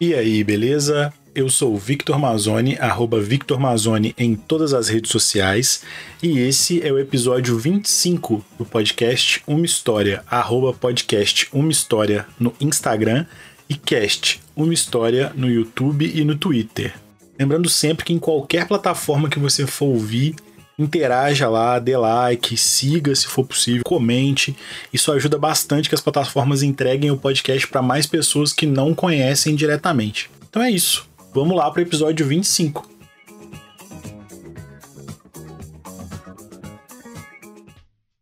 E aí, beleza? Eu sou Victor Mazzoni, arroba Victor Mazzoni em todas as redes sociais, e esse é o episódio 25 do podcast Uma História, arroba podcast Uma História no Instagram e cast Uma História no YouTube e no Twitter. Lembrando sempre que em qualquer plataforma que você for ouvir, interaja lá, dê like, siga se for possível, comente. Isso ajuda bastante que as plataformas entreguem o podcast para mais pessoas que não conhecem diretamente. Então é isso. Vamos lá para o episódio 25.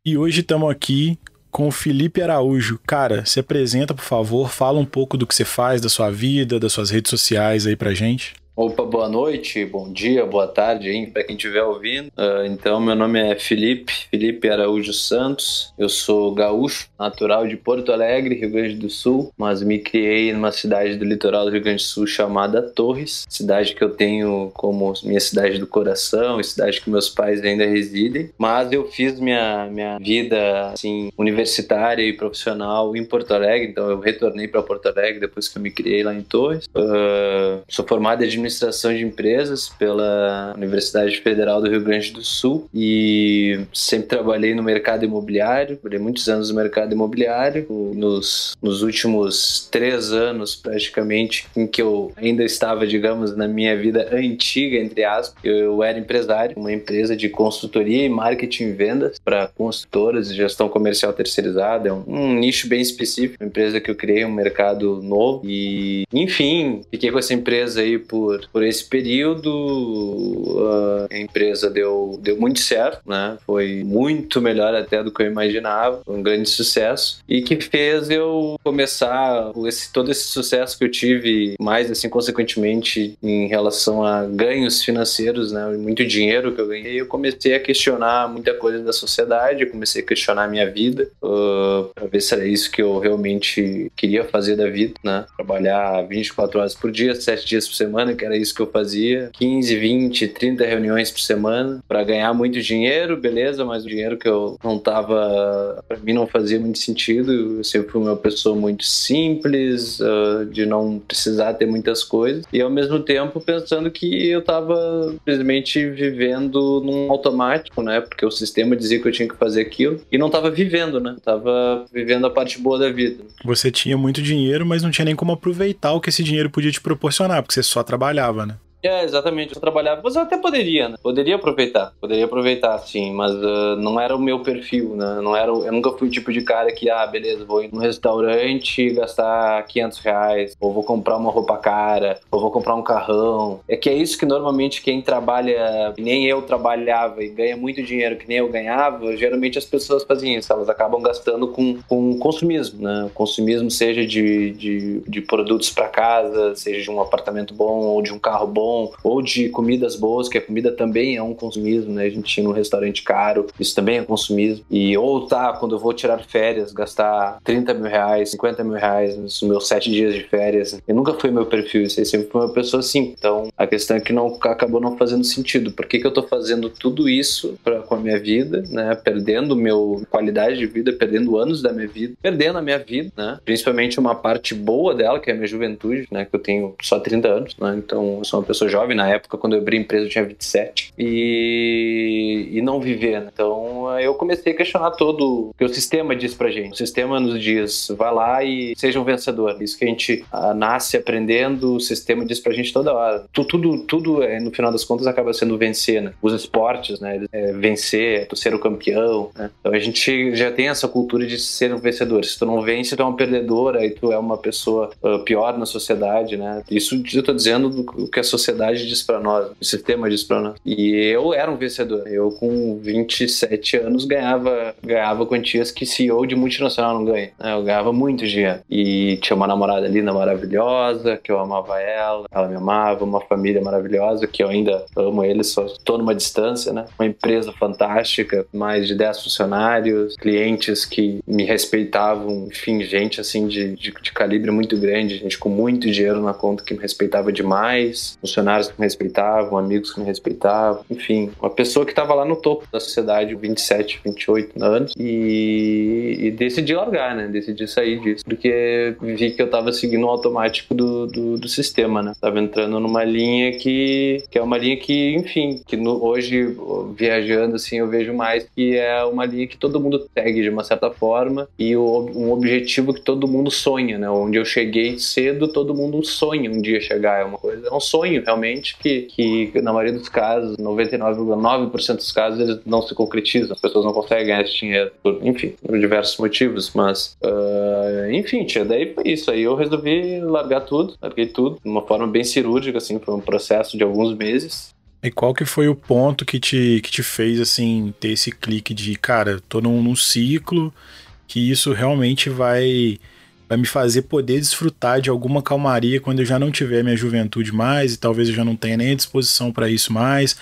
E hoje estamos aqui com o Felipe Araújo. Cara, se apresenta, por favor, fala um pouco do que você faz, da sua vida, das suas redes sociais aí pra gente. Opa, boa noite, bom dia, boa tarde hein, para quem estiver ouvindo. Uh, então, meu nome é Felipe, Felipe Araújo Santos. Eu sou gaúcho, natural de Porto Alegre, Rio Grande do Sul, mas me criei numa cidade do litoral do Rio Grande do Sul chamada Torres, cidade que eu tenho como minha cidade do coração, cidade que meus pais ainda residem. Mas eu fiz minha, minha vida assim, universitária e profissional em Porto Alegre, então eu retornei para Porto Alegre depois que eu me criei lá em Torres. Uh, sou formado em administração de empresas pela Universidade Federal do Rio Grande do Sul e sempre trabalhei no mercado imobiliário, trabalhei muitos anos no mercado imobiliário. Nos, nos últimos três anos, praticamente, em que eu ainda estava, digamos, na minha vida antiga, entre aspas, eu era empresário, uma empresa de consultoria e marketing e vendas para construtoras e gestão comercial terceirizada. É um, um nicho bem específico, uma empresa que eu criei, um mercado novo e, enfim, fiquei com essa empresa aí por por, por esse período, a empresa deu, deu muito certo, né? Foi muito melhor até do que eu imaginava, um grande sucesso e que fez eu começar esse, todo esse sucesso que eu tive, mais assim, consequentemente, em relação a ganhos financeiros, né? Muito dinheiro que eu ganhei, eu comecei a questionar muita coisa da sociedade, comecei a questionar a minha vida, uh, para ver se era isso que eu realmente queria fazer da vida, né? Trabalhar 24 horas por dia, 7 dias por semana, que era isso que eu fazia. 15, 20, 30 reuniões por semana para ganhar muito dinheiro, beleza, mas o dinheiro que eu não tava, para mim não fazia muito sentido. Eu sempre fui uma pessoa muito simples, uh, de não precisar ter muitas coisas e ao mesmo tempo pensando que eu tava simplesmente vivendo num automático, né? Porque o sistema dizia que eu tinha que fazer aquilo e não tava vivendo, né? Tava vivendo a parte boa da vida. Você tinha muito dinheiro, mas não tinha nem como aproveitar o que esse dinheiro podia te proporcionar, porque você só trabalhava alavën. É, exatamente. Eu trabalhava, mas eu até poderia, né? Poderia aproveitar, poderia aproveitar, sim, mas uh, não era o meu perfil, né? Não era, eu nunca fui o tipo de cara que, ah, beleza, vou ir num restaurante gastar 500 reais, ou vou comprar uma roupa cara, ou vou comprar um carrão. É que é isso que normalmente quem trabalha, nem eu trabalhava e ganha muito dinheiro que nem eu ganhava, geralmente as pessoas fazem isso, elas acabam gastando com, com consumismo, né? Consumismo seja de, de, de produtos para casa, seja de um apartamento bom ou de um carro bom bom, ou de comidas boas, que a comida também é um consumismo, né? A gente ir num restaurante caro, isso também é consumismo. E ou tá, quando eu vou tirar férias, gastar 30 mil reais, 50 mil reais nos meus sete dias de férias. Eu nunca fui meu perfil, isso aí sempre foi uma pessoa assim. Então a questão é que não acabou não fazendo sentido. Por que, que eu tô fazendo tudo isso pra, com a minha vida, né? Perdendo meu qualidade de vida, perdendo anos da minha vida, perdendo a minha vida, né? Principalmente uma parte boa dela, que é a minha juventude, né? Que eu tenho só 30 anos, né? Então eu sou uma pessoa sou jovem, na época, quando eu abri a empresa, eu tinha 27. E, e não viver. Né? Então eu comecei a questionar todo o que o sistema diz pra gente. O sistema nos diz, vai lá e seja um vencedor. Isso que a gente ah, nasce aprendendo, o sistema diz pra gente toda hora. Tudo, tudo, tudo é, no final das contas, acaba sendo vencer, né? Os esportes, né? É vencer, tu ser o campeão, né? Então a gente já tem essa cultura de ser um vencedor. Se tu não vence, tu é uma perdedora, aí tu é uma pessoa uh, pior na sociedade, né? Isso eu tô dizendo do que a sociedade diz para nós, o sistema diz para nós. E eu era um vencedor. Eu, com 27 anos, ganhava, ganhava quantias que CEO de multinacional não ganha. Né? Eu ganhava muito dinheiro. E tinha uma namorada linda, maravilhosa, que eu amava ela, ela me amava, uma família maravilhosa, que eu ainda amo eles, só estou numa distância, né? Uma empresa fantástica, mais de 10 funcionários, clientes que me respeitavam, enfim, gente assim de, de, de calibre muito grande, gente com muito dinheiro na conta que me respeitava demais, funcionários que me respeitavam, amigos que me respeitavam, enfim, uma pessoa que estava lá no topo da sociedade, 27, 28 anos, e, e decidi largar, né? Decidi sair disso, porque vi que eu estava seguindo o automático do, do, do, sistema, né? Tava entrando numa linha que, que é uma linha que, enfim, que no, hoje, viajando assim, eu vejo mais que é uma linha que todo mundo segue de uma certa forma e o, um objetivo que todo mundo sonha, né? Onde eu cheguei cedo, todo mundo sonha um dia chegar. É uma coisa, é um sonho realmente que, que na maioria dos casos, 99,9% dos casos, eles não se concretizam. As pessoas não conseguem ganhar esse dinheiro, por, enfim, por diversos motivos. Mas, uh, enfim, tia, daí foi isso. Aí eu resolvi largar tudo, larguei tudo, de uma forma bem cirúrgica, assim, foi um processo de alguns meses. E qual que foi o ponto que te, que te fez, assim, ter esse clique de, cara, tô num, num ciclo que isso realmente vai vai me fazer poder desfrutar de alguma calmaria quando eu já não tiver minha juventude mais e talvez eu já não tenha nem disposição para isso mais.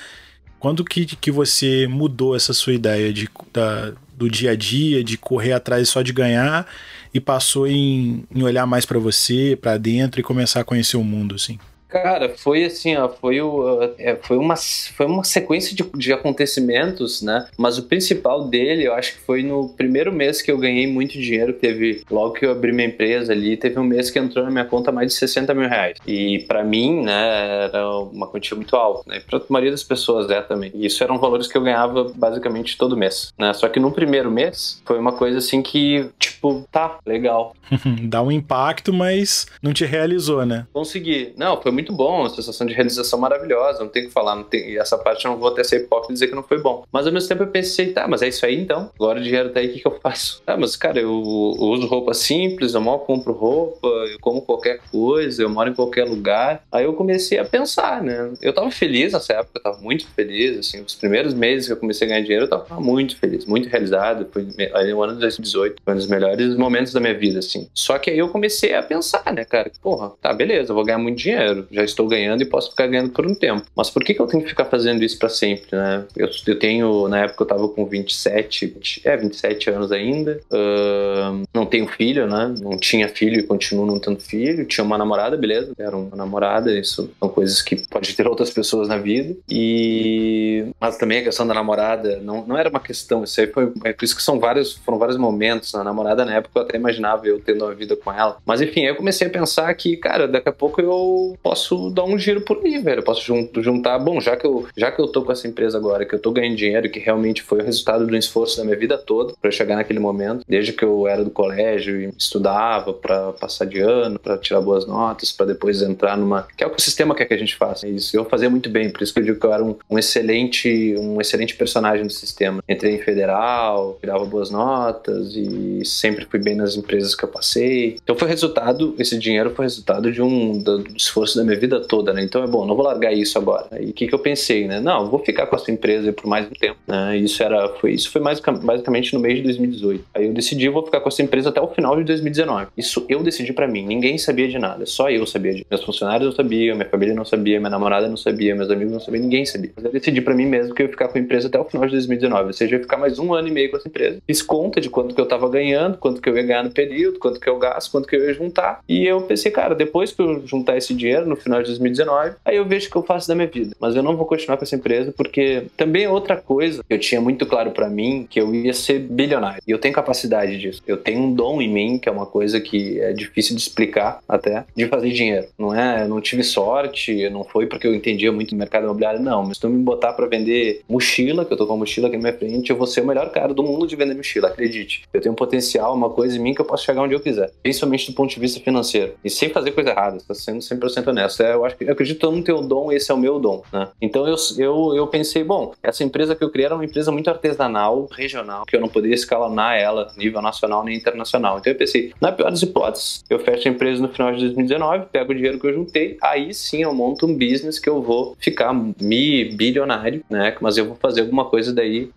Quando que, que você mudou essa sua ideia de, da, do dia a dia, de correr atrás só de ganhar e passou em, em olhar mais para você, para dentro e começar a conhecer o mundo, assim? Cara, foi assim, ó, foi, o, é, foi, uma, foi uma sequência de, de acontecimentos, né? Mas o principal dele, eu acho que foi no primeiro mês que eu ganhei muito dinheiro. Teve, logo que eu abri minha empresa ali, teve um mês que entrou na minha conta mais de 60 mil reais. E para mim, né, era uma quantia muito alta, né? Pra maioria das pessoas é também. E isso eram valores que eu ganhava basicamente todo mês, né? Só que no primeiro mês foi uma coisa assim que, tipo, tá, legal. Dá um impacto, mas não te realizou, né? Consegui. Não, foi muito muito bom, uma sensação de realização maravilhosa, não tem o que falar, não tem, essa parte eu não vou até ser hipócrita e dizer que não foi bom. Mas ao mesmo tempo eu pensei, tá, mas é isso aí então? Agora o dinheiro tá aí, o que, que eu faço? Ah, mas cara, eu, eu uso roupa simples, eu mal compro roupa, eu como qualquer coisa, eu moro em qualquer lugar. Aí eu comecei a pensar, né? Eu tava feliz nessa época, eu tava muito feliz, assim, os primeiros meses que eu comecei a ganhar dinheiro, eu tava muito feliz, muito realizado. Foi ali no ano de 2018, foi um dos melhores momentos da minha vida, assim. Só que aí eu comecei a pensar, né, cara, porra, tá, beleza, eu vou ganhar muito dinheiro já estou ganhando e posso ficar ganhando por um tempo. Mas por que, que eu tenho que ficar fazendo isso para sempre, né? Eu, eu, tenho, na época eu tava com 27, 20, é, 27 anos ainda, uh, não tenho filho, né? Não tinha filho e continuo não tendo filho, tinha uma namorada, beleza, era uma namorada, isso são coisas que pode ter outras pessoas na vida, e... Mas também a questão da namorada não, não era uma questão, isso aí foi, é por isso que são vários, foram vários momentos, na namorada na época eu até imaginava eu tendo uma vida com ela, mas enfim, aí eu comecei a pensar que, cara, daqui a pouco eu posso posso dar um giro por aí, velho. Eu posso juntar, bom, já que eu já que eu tô com essa empresa agora, que eu tô ganhando dinheiro, que realmente foi o resultado do esforço da minha vida toda para chegar naquele momento, desde que eu era do colégio e estudava para passar de ano, para tirar boas notas, para depois entrar numa, que é o que o sistema quer que a gente faça. É isso eu fazia muito bem, por isso que eu digo que eu era um, um excelente, um excelente personagem do sistema. Entrei em federal, tirava boas notas e sempre fui bem nas empresas que eu passei. Então foi resultado, esse dinheiro foi resultado de um do, do esforço da minha vida toda, né? Então é bom, não vou largar isso agora. E o que, que eu pensei, né? Não, vou ficar com essa empresa por mais um tempo, né? Isso era, foi, isso foi mais, basicamente no mês de 2018. Aí eu decidi, vou ficar com essa empresa até o final de 2019. Isso eu decidi para mim, ninguém sabia de nada, só eu sabia de. Meus funcionários não sabiam, minha família não sabia, minha namorada não sabia, meus amigos não sabiam, ninguém sabia. Mas eu decidi para mim mesmo que eu ia ficar com a empresa até o final de 2019, ou seja, eu ia ficar mais um ano e meio com essa empresa. Fiz conta de quanto que eu tava ganhando, quanto que eu ia ganhar no período, quanto que eu gasto, quanto que eu ia juntar. E eu pensei, cara, depois que eu juntar esse dinheiro no final de 2019, aí eu vejo o que eu faço da minha vida. Mas eu não vou continuar com essa empresa porque também é outra coisa eu tinha muito claro para mim que eu ia ser bilionário. E eu tenho capacidade disso. Eu tenho um dom em mim, que é uma coisa que é difícil de explicar até, de fazer dinheiro. Não é, eu não tive sorte, não foi porque eu entendia muito do mercado imobiliário, não. Mas se tu me botar para vender mochila, que eu tô com a mochila aqui na minha frente, eu vou ser o melhor cara do mundo de vender mochila, acredite. Eu tenho um potencial, uma coisa em mim que eu posso chegar onde eu quiser. Principalmente do ponto de vista financeiro. E sem fazer coisa errada, tá sendo 100% honesto. É, eu acho eu acredito todo mundo tem o dom, esse é o meu dom, né? Então eu, eu, eu pensei, bom, essa empresa que eu criei era uma empresa muito artesanal, regional, que eu não poderia escalonar ela nível nacional nem internacional. Então eu pensei, na pior das hipóteses, eu fecho a empresa no final de 2019, pego o dinheiro que eu juntei, aí sim eu monto um business que eu vou ficar mi bilionário, né? Mas eu vou fazer alguma coisa daí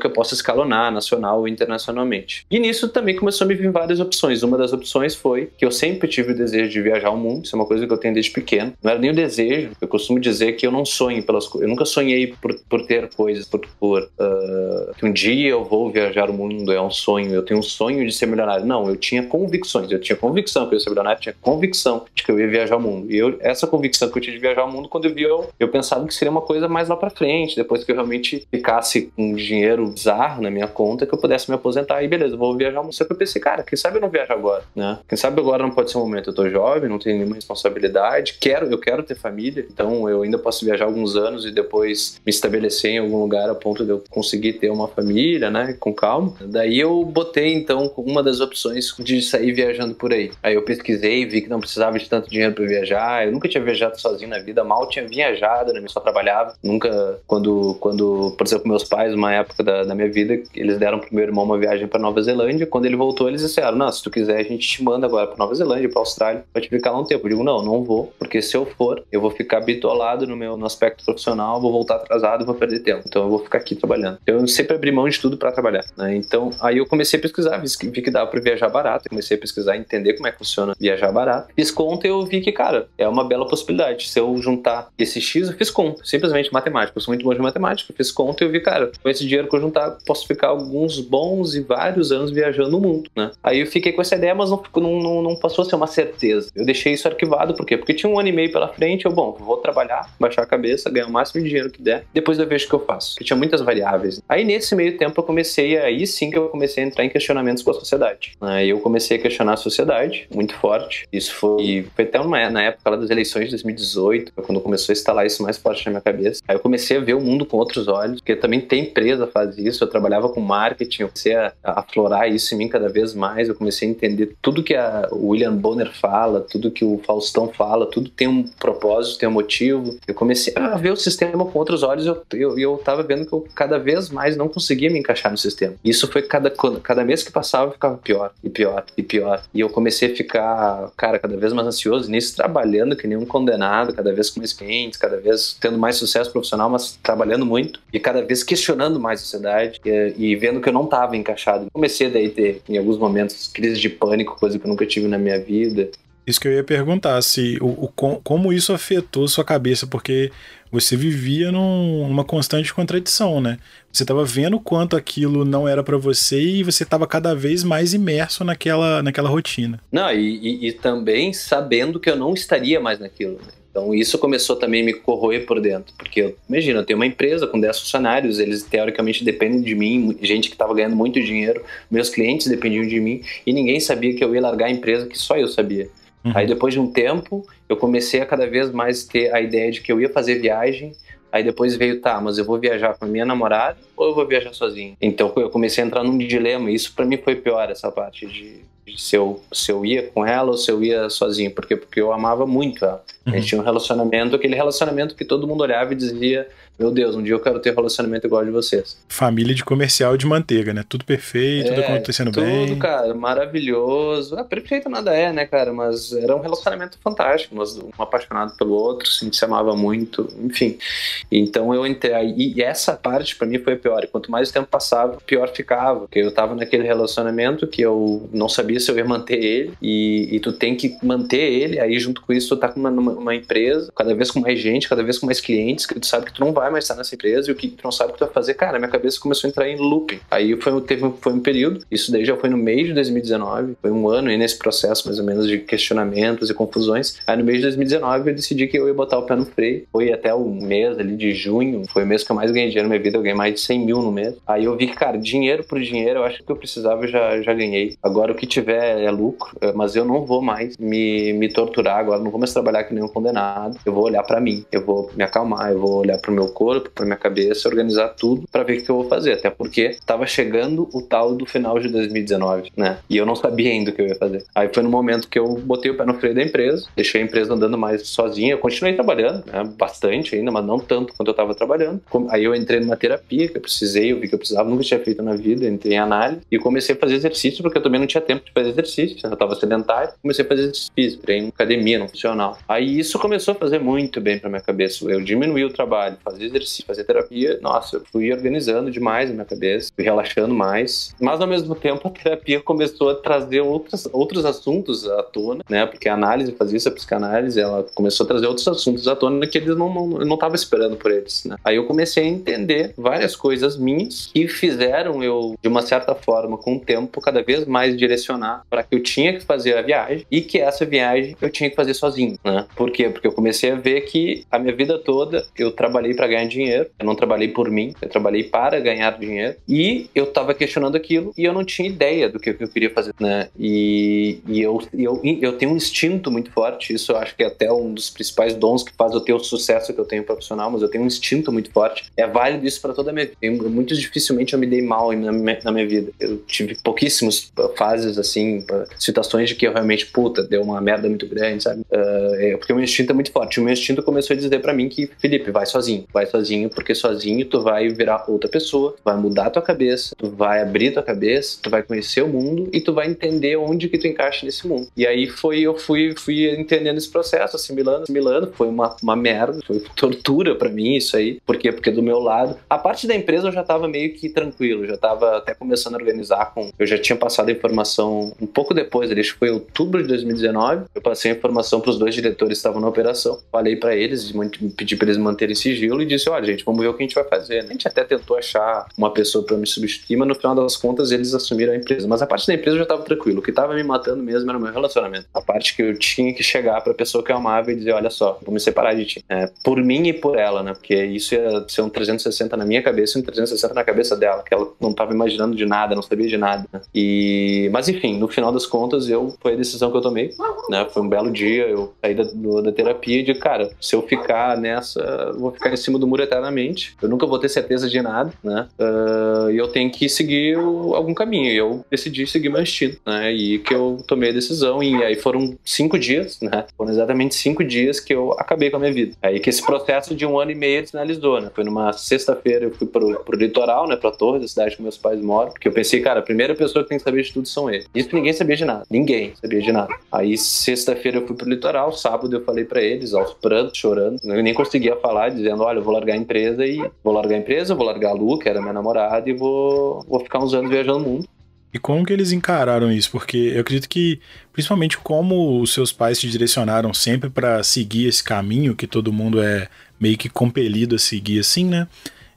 que eu possa escalonar nacional ou internacionalmente. E nisso também começou a me vir várias opções. Uma das opções foi que eu sempre tive o desejo de viajar ao mundo, isso é uma coisa que eu tenho desde pequeno. Não era nem o desejo. Eu costumo dizer que eu não sonho pelas coisas. Eu nunca sonhei por, por ter coisas, por, por uh, que um dia eu vou viajar o mundo, é um sonho. Eu tenho um sonho de ser milionário. Não, eu tinha convicções. Eu tinha convicção que eu ia ser milionário, tinha convicção de que eu ia viajar o mundo. E eu, essa convicção que eu tinha de viajar o mundo, quando eu vi, eu, eu pensava que seria uma coisa mais lá para frente, depois que eu realmente ficasse com dinheiro bizarro na minha conta, que eu pudesse me aposentar. E beleza, vou viajar o mundo. Que eu pensei, cara, quem sabe eu não viajo agora, né? Quem sabe agora não pode ser o momento. Eu tô jovem, não tenho nenhuma responsabilidade, quero, eu quero ter família, então eu ainda posso viajar alguns anos e depois me estabelecer em algum lugar a ponto de eu conseguir ter uma família, né, com calma. Daí eu botei então uma das opções de sair viajando por aí. Aí eu pesquisei, vi que não precisava de tanto dinheiro para viajar. Eu nunca tinha viajado sozinho na vida, mal tinha viajado, né, só trabalhava. Nunca quando quando, por exemplo, meus pais, uma época da, da minha vida, eles deram pro meu irmão uma viagem para Nova Zelândia. Quando ele voltou, eles disseram: "Não, se tu quiser, a gente te manda agora para Nova Zelândia, para Austrália, pra te ficar lá um tempo". Eu digo: "Não, não vou, porque se eu for, eu vou ficar bitolado no meu no aspecto profissional, vou voltar atrasado, vou perder tempo. Então eu vou ficar aqui trabalhando". Eu sempre abri mão de tudo para trabalhar, né? Então, aí eu comecei a pesquisar, vi que dava para viajar barato, comecei a pesquisar, entender como é que funciona viajar barato. Fiz conta e eu vi que, cara, é uma bela possibilidade. Se eu juntar esse X, eu fiz conta, simplesmente matemática. Eu sou muito bom de matemática, fiz conta e eu vi, cara, com esse dinheiro que eu juntar, posso ficar alguns bons e vários anos viajando o mundo, né? Aí eu fiquei com essa ideia, mas não, não, não passou a ser uma certeza. Eu deixei isso arquivado, por quê? Porque tinha um ano e meio pela frente, eu, bom, vou trabalhar, baixar a cabeça, ganhar o máximo de dinheiro que der, depois eu vejo o que eu faço. Tinha muitas variáveis. Aí nesse meio tempo eu comecei, aí sim que eu comecei a entrar em questionamentos com a sociedade. Aí eu comecei a questionar a sociedade, muito forte. Isso foi, foi até uma, na época das eleições de 2018, quando começou a instalar isso mais forte na minha cabeça. Aí eu comecei a ver o mundo com outros olhos, porque também tem empresa faz isso, eu trabalhava com marketing, eu comecei a aflorar isso em mim cada vez mais, eu comecei a entender tudo que a William Bonner fala, tudo que o Faustão fala, tudo tem um propósito, tem um motivo. Eu comecei a ver o sistema com outros olhos e eu, eu, eu tava vendo que eu cada vez mais não conseguia me encaixar no sistema. Isso foi cada, cada mês que passava, ficava pior, e pior, e pior. E eu comecei a ficar, cara, cada vez mais ansioso nisso, trabalhando que nem um condenado, cada vez com mais clientes, cada vez tendo mais sucesso profissional, mas trabalhando muito e cada vez questionando mais a sociedade e, e vendo que eu não estava encaixado. Comecei daí ter, em alguns momentos, crises de pânico, coisa que eu nunca tive na minha vida. Isso que eu ia perguntar, se o, o como isso afetou sua cabeça, porque você vivia num, numa constante contradição, né? Você estava vendo quanto aquilo não era para você e você estava cada vez mais imerso naquela, naquela rotina. Não, e, e, e, também sabendo que eu não estaria mais naquilo. Né? Então isso começou também a me corroer por dentro, porque imagina, eu tenho uma empresa com 10 funcionários, eles teoricamente dependem de mim, gente que estava ganhando muito dinheiro, meus clientes dependiam de mim e ninguém sabia que eu ia largar a empresa que só eu sabia. Uhum. Aí depois de um tempo, eu comecei a cada vez mais ter a ideia de que eu ia fazer viagem. Aí depois veio, tá, mas eu vou viajar com a minha namorada ou eu vou viajar sozinho? Então eu comecei a entrar num dilema. Isso para mim foi pior, essa parte de, de, se, eu, se eu ia com ela ou se eu ia sozinho. Por quê? Porque eu amava muito ela. Uhum. A gente uhum. tinha um relacionamento, aquele relacionamento que todo mundo olhava e dizia meu Deus, um dia eu quero ter relacionamento igual de vocês. Família de comercial de manteiga, né? Tudo perfeito, é, tudo acontecendo tudo, bem. Tudo, cara, maravilhoso. Ah, perfeito nada é, né, cara? Mas era um relacionamento fantástico, nós um apaixonado pelo outro, a gente se amava muito, enfim. Então eu entrei e essa parte para mim foi pior. E quanto mais o tempo passava, pior ficava. Porque eu tava naquele relacionamento que eu não sabia se eu ia manter ele, e, e tu tem que manter ele, aí junto com isso tu tá com uma, uma empresa, cada vez com mais gente, cada vez com mais clientes, que tu sabe que tu não vai vai mais estar nessa empresa e o que tu não sabe o que tu vai fazer. Cara, minha cabeça começou a entrar em looping. Aí foi, teve, foi um período, isso daí já foi no mês de 2019, foi um ano aí nesse processo mais ou menos de questionamentos e confusões. Aí no mês de 2019 eu decidi que eu ia botar o pé no freio. Foi até o mês ali de junho, foi o mês que eu mais ganhei dinheiro na minha vida, eu ganhei mais de 100 mil no mês. Aí eu vi que, cara, dinheiro por dinheiro, eu acho que eu precisava eu já, já ganhei. Agora o que tiver é lucro, é, mas eu não vou mais me, me torturar agora, não vou mais trabalhar que nem um condenado. Eu vou olhar para mim, eu vou me acalmar, eu vou olhar pro meu corpo, para minha cabeça, organizar tudo para ver o que eu vou fazer. Até porque estava chegando o tal do final de 2019, né? E eu não sabia ainda o que eu ia fazer. Aí foi no momento que eu botei o pé no freio da empresa, deixei a empresa andando mais sozinha. Eu continuei trabalhando, né? bastante ainda, mas não tanto quanto eu estava trabalhando. Aí eu entrei numa terapia que eu precisei, eu vi que eu precisava, nunca tinha feito na vida, entrei em análise e comecei a fazer exercício porque eu também não tinha tempo de fazer exercício. Eu estava sedentário, comecei a fazer exercício, entrei em academia, no funcional. Aí isso começou a fazer muito bem para minha cabeça. Eu diminuí o trabalho, fazia exercício, fazer terapia, nossa, eu fui organizando demais na minha cabeça, fui relaxando mais. Mas ao mesmo tempo a terapia começou a trazer outras, outros assuntos à tona, né? Porque a análise fazia isso, a psicanálise, ela começou a trazer outros assuntos à tona que eles não, não, eu não tava esperando por eles, né? Aí eu comecei a entender várias coisas minhas que fizeram eu, de uma certa forma, com o tempo, cada vez mais direcionar para que eu tinha que fazer a viagem e que essa viagem eu tinha que fazer sozinho, né? Por quê? Porque eu comecei a ver que a minha vida toda eu trabalhei para ganhar dinheiro, eu não trabalhei por mim, eu trabalhei para ganhar dinheiro e eu estava questionando aquilo e eu não tinha ideia do que eu queria fazer, né? E, e eu, eu, eu tenho um instinto muito forte, isso eu acho que é até um dos principais dons que faz eu ter o sucesso que eu tenho profissional, mas eu tenho um instinto muito forte. É válido isso para toda a minha vida. Eu, muito dificilmente eu me dei mal na minha, na minha vida. Eu tive pouquíssimas fases assim, situações de que eu realmente, puta, deu uma merda muito grande, sabe? Uh, é, porque o meu instinto é muito forte. O meu instinto começou a dizer para mim que, Felipe, vai sozinho. Vai sozinho, porque sozinho tu vai virar outra pessoa, vai mudar tua cabeça, tu vai abrir tua cabeça, tu vai conhecer o mundo e tu vai entender onde que tu encaixa nesse mundo. E aí foi, eu fui, fui entendendo esse processo, assimilando, assimilando. Foi uma, uma merda, foi tortura para mim isso aí. Por quê? Porque do meu lado, a parte da empresa eu já tava meio que tranquilo, já tava até começando a organizar com. Eu já tinha passado a informação um pouco depois, acho que foi outubro de 2019. Eu passei a informação para os dois diretores que estavam na operação. Falei para eles, pedi para eles manterem sigilo e disse: olha, gente, vamos ver o que a gente vai fazer. A gente até tentou achar uma pessoa para me substituir, mas no final das contas eles assumiram a empresa. Mas a parte da empresa eu já estava tranquilo. O que estava me matando mesmo era o meu relacionamento. A parte que eu tinha que chegar para a pessoa que eu amava e dizer: olha só, vou me separar de ti. É, por mim e por ela, né? Porque isso ia ser um 360 na minha cabeça e um 360 na cabeça dela, que ela não estava imaginando de nada, não sabia de nada. Né? E, mas enfim, no final das contas, eu foi a decisão que eu tomei. Né? Foi um belo dia, eu saí da, da terapia de cara, se eu ficar nessa, vou ficar em cima do muro eternamente. Eu nunca vou ter certeza de nada, né? Uh, e eu tenho que seguir o, algum caminho. E eu decidi seguir meu instinto, né? E que eu tomei a decisão. E aí foram cinco dias, né? Foram exatamente cinco dias que eu acabei com a minha vida. Aí que esse processo de um ano e meio finalizou, né? Foi numa sexta-feira eu fui pro, pro litoral, né? Pra Torres, a cidade que meus pais moram. Porque eu pensei, cara, a primeira pessoa que tem que saber de tudo são eles. Isso ninguém sabia de nada. Ninguém sabia de nada. Aí sexta-feira eu fui pro litoral, sábado eu falei para eles, aos prantos, chorando. Eu nem conseguia falar, dizendo: olha, vou largar a empresa e vou largar a empresa, vou largar a Lu, que era minha namorada, e vou, vou ficar uns anos viajando o mundo. E como que eles encararam isso? Porque eu acredito que, principalmente como os seus pais te direcionaram sempre para seguir esse caminho que todo mundo é meio que compelido a seguir assim, né?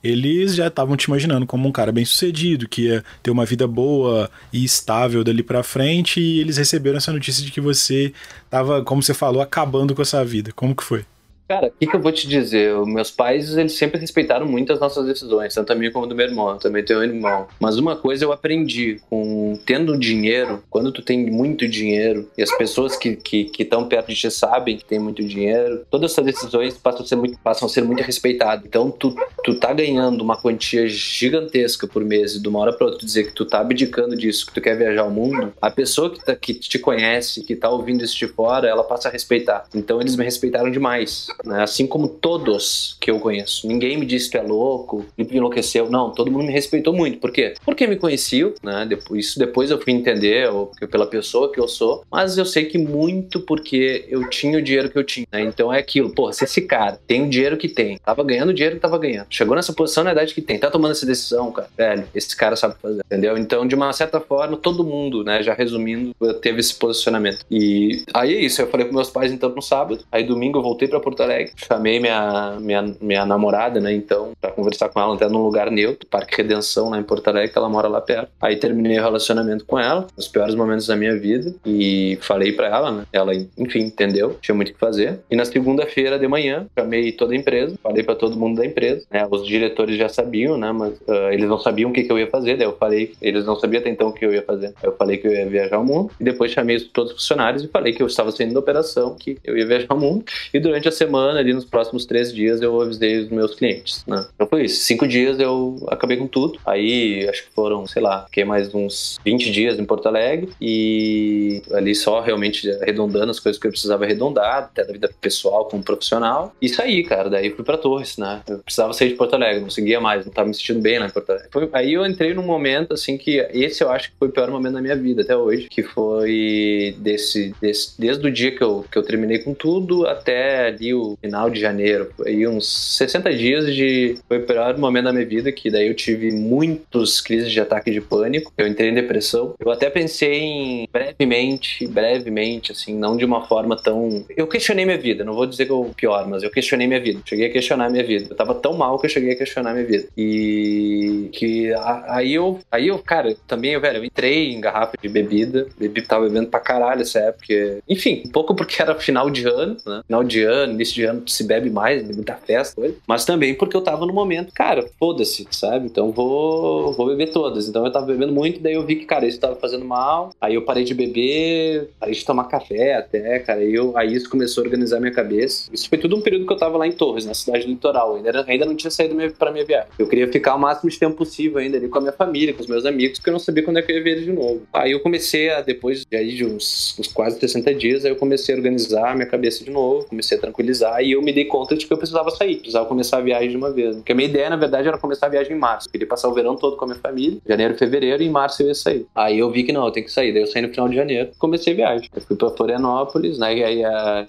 eles já estavam te imaginando como um cara bem sucedido, que ia ter uma vida boa e estável dali para frente, e eles receberam essa notícia de que você estava, como você falou, acabando com essa vida. Como que foi? Cara, o que, que, eu vou te dizer? Meus pais, eles sempre respeitaram muito as nossas decisões, tanto a minha como a do meu irmão. Eu também tenho um irmão. Mas uma coisa eu aprendi, com tendo dinheiro, quando tu tem muito dinheiro e as pessoas que estão que, que perto de ti sabem que tem muito dinheiro, todas essas decisões passam a ser muito, passam a ser muito respeitadas. Então, tu, tu tá ganhando uma quantia gigantesca por mês e de uma hora pra outra tu dizer que tu tá abdicando disso, que tu quer viajar ao mundo, a pessoa que, tá, que te conhece, que tá ouvindo isso de fora, ela passa a respeitar. Então, eles me respeitaram demais né? assim como todos que eu conheço. Ninguém me disse que é louco, me enlouqueceu. Não, todo mundo me respeitou muito. Por quê? Porque me conheciam, né? Depois, isso depois eu fui entender, ou pela pessoa que eu sou, mas eu sei que muito porque eu tinha o dinheiro que eu tinha. Né? Então é aquilo, pô, se esse cara tem o dinheiro que tem, tava ganhando o dinheiro que tava ganhando, chegou nessa posição na idade que tem, tá tomando essa decisão, cara, velho, esse cara sabe fazer, entendeu? Então, de uma certa forma, todo mundo, né, já resumindo, teve esse posicionamento. E aí é isso, eu falei com meus pais então no sábado, aí domingo eu voltei para Porto Alegre Alegre. Chamei minha, minha, minha namorada, né, então, pra conversar com ela até num lugar neutro, Parque Redenção, lá em Porto Alegre, que ela mora lá perto. Aí terminei o relacionamento com ela, nos piores momentos da minha vida, e falei pra ela, né, ela, enfim, entendeu, tinha muito o que fazer. E na segunda-feira de manhã, chamei toda a empresa, falei pra todo mundo da empresa, né, os diretores já sabiam, né, mas uh, eles não sabiam o que, que eu ia fazer, daí eu falei, eles não sabiam até então o que eu ia fazer. Eu falei que eu ia viajar o mundo, e depois chamei todos os funcionários e falei que eu estava saindo da operação, que eu ia viajar o mundo, e durante a semana semana, ali nos próximos três dias, eu avisei os meus clientes, né? Então foi isso. Cinco dias eu acabei com tudo. Aí acho que foram, sei lá, fiquei mais uns 20 dias em Porto Alegre e ali só realmente arredondando as coisas que eu precisava arredondar, até da vida pessoal como profissional. E saí, cara. Daí fui pra Torres, né? Eu precisava sair de Porto Alegre, não conseguia mais, não tava me sentindo bem lá em Porto Alegre. Foi, aí eu entrei num momento, assim, que esse eu acho que foi o pior momento da minha vida até hoje, que foi desse, desse desde o dia que eu, que eu terminei com tudo até ali o final de janeiro. Foi uns 60 dias de. Foi o pior momento da minha vida, que daí eu tive muitos crises de ataque de pânico. Eu entrei em depressão. Eu até pensei em brevemente, brevemente, assim, não de uma forma tão. Eu questionei minha vida, não vou dizer que eu pior, mas eu questionei minha vida. Cheguei a questionar minha vida. Eu tava tão mal que eu cheguei a questionar minha vida. E que aí eu, aí eu, cara, também, velho, eu entrei em garrafa de bebida, bebi, tava bebendo pra caralho essa época. Enfim, um pouco porque era final de ano, né? Final de ano, início de ano se bebe mais, muita festa, coisa. mas também porque eu tava no momento, cara, foda-se, sabe? Então vou, vou beber todas. Então eu tava bebendo muito, daí eu vi que, cara, isso tava fazendo mal. Aí eu parei de beber, parei de tomar café até, cara. Aí, eu, aí isso começou a organizar minha cabeça. Isso foi tudo um período que eu tava lá em Torres, na cidade litoral. Ainda, ainda não tinha saído minha, pra minha viagem. Eu queria ficar o máximo de tempo possível ainda ali com a minha família, com os meus amigos, porque eu não sabia quando é que eu ia ver eles de novo. Aí eu comecei a, depois de, aí, de uns, uns quase 60 dias, aí eu comecei a organizar minha cabeça de novo, comecei a tranquilizar e eu me dei conta de que eu precisava sair, precisava começar a viagem de uma vez. Porque a minha ideia, na verdade, era começar a viagem em março. Eu queria passar o verão todo com a minha família, janeiro, fevereiro, e em março eu ia sair. Aí eu vi que não, eu tenho que sair. Daí eu saí no final de janeiro, comecei a viagem. Eu fui pra Florianópolis, né? E aí,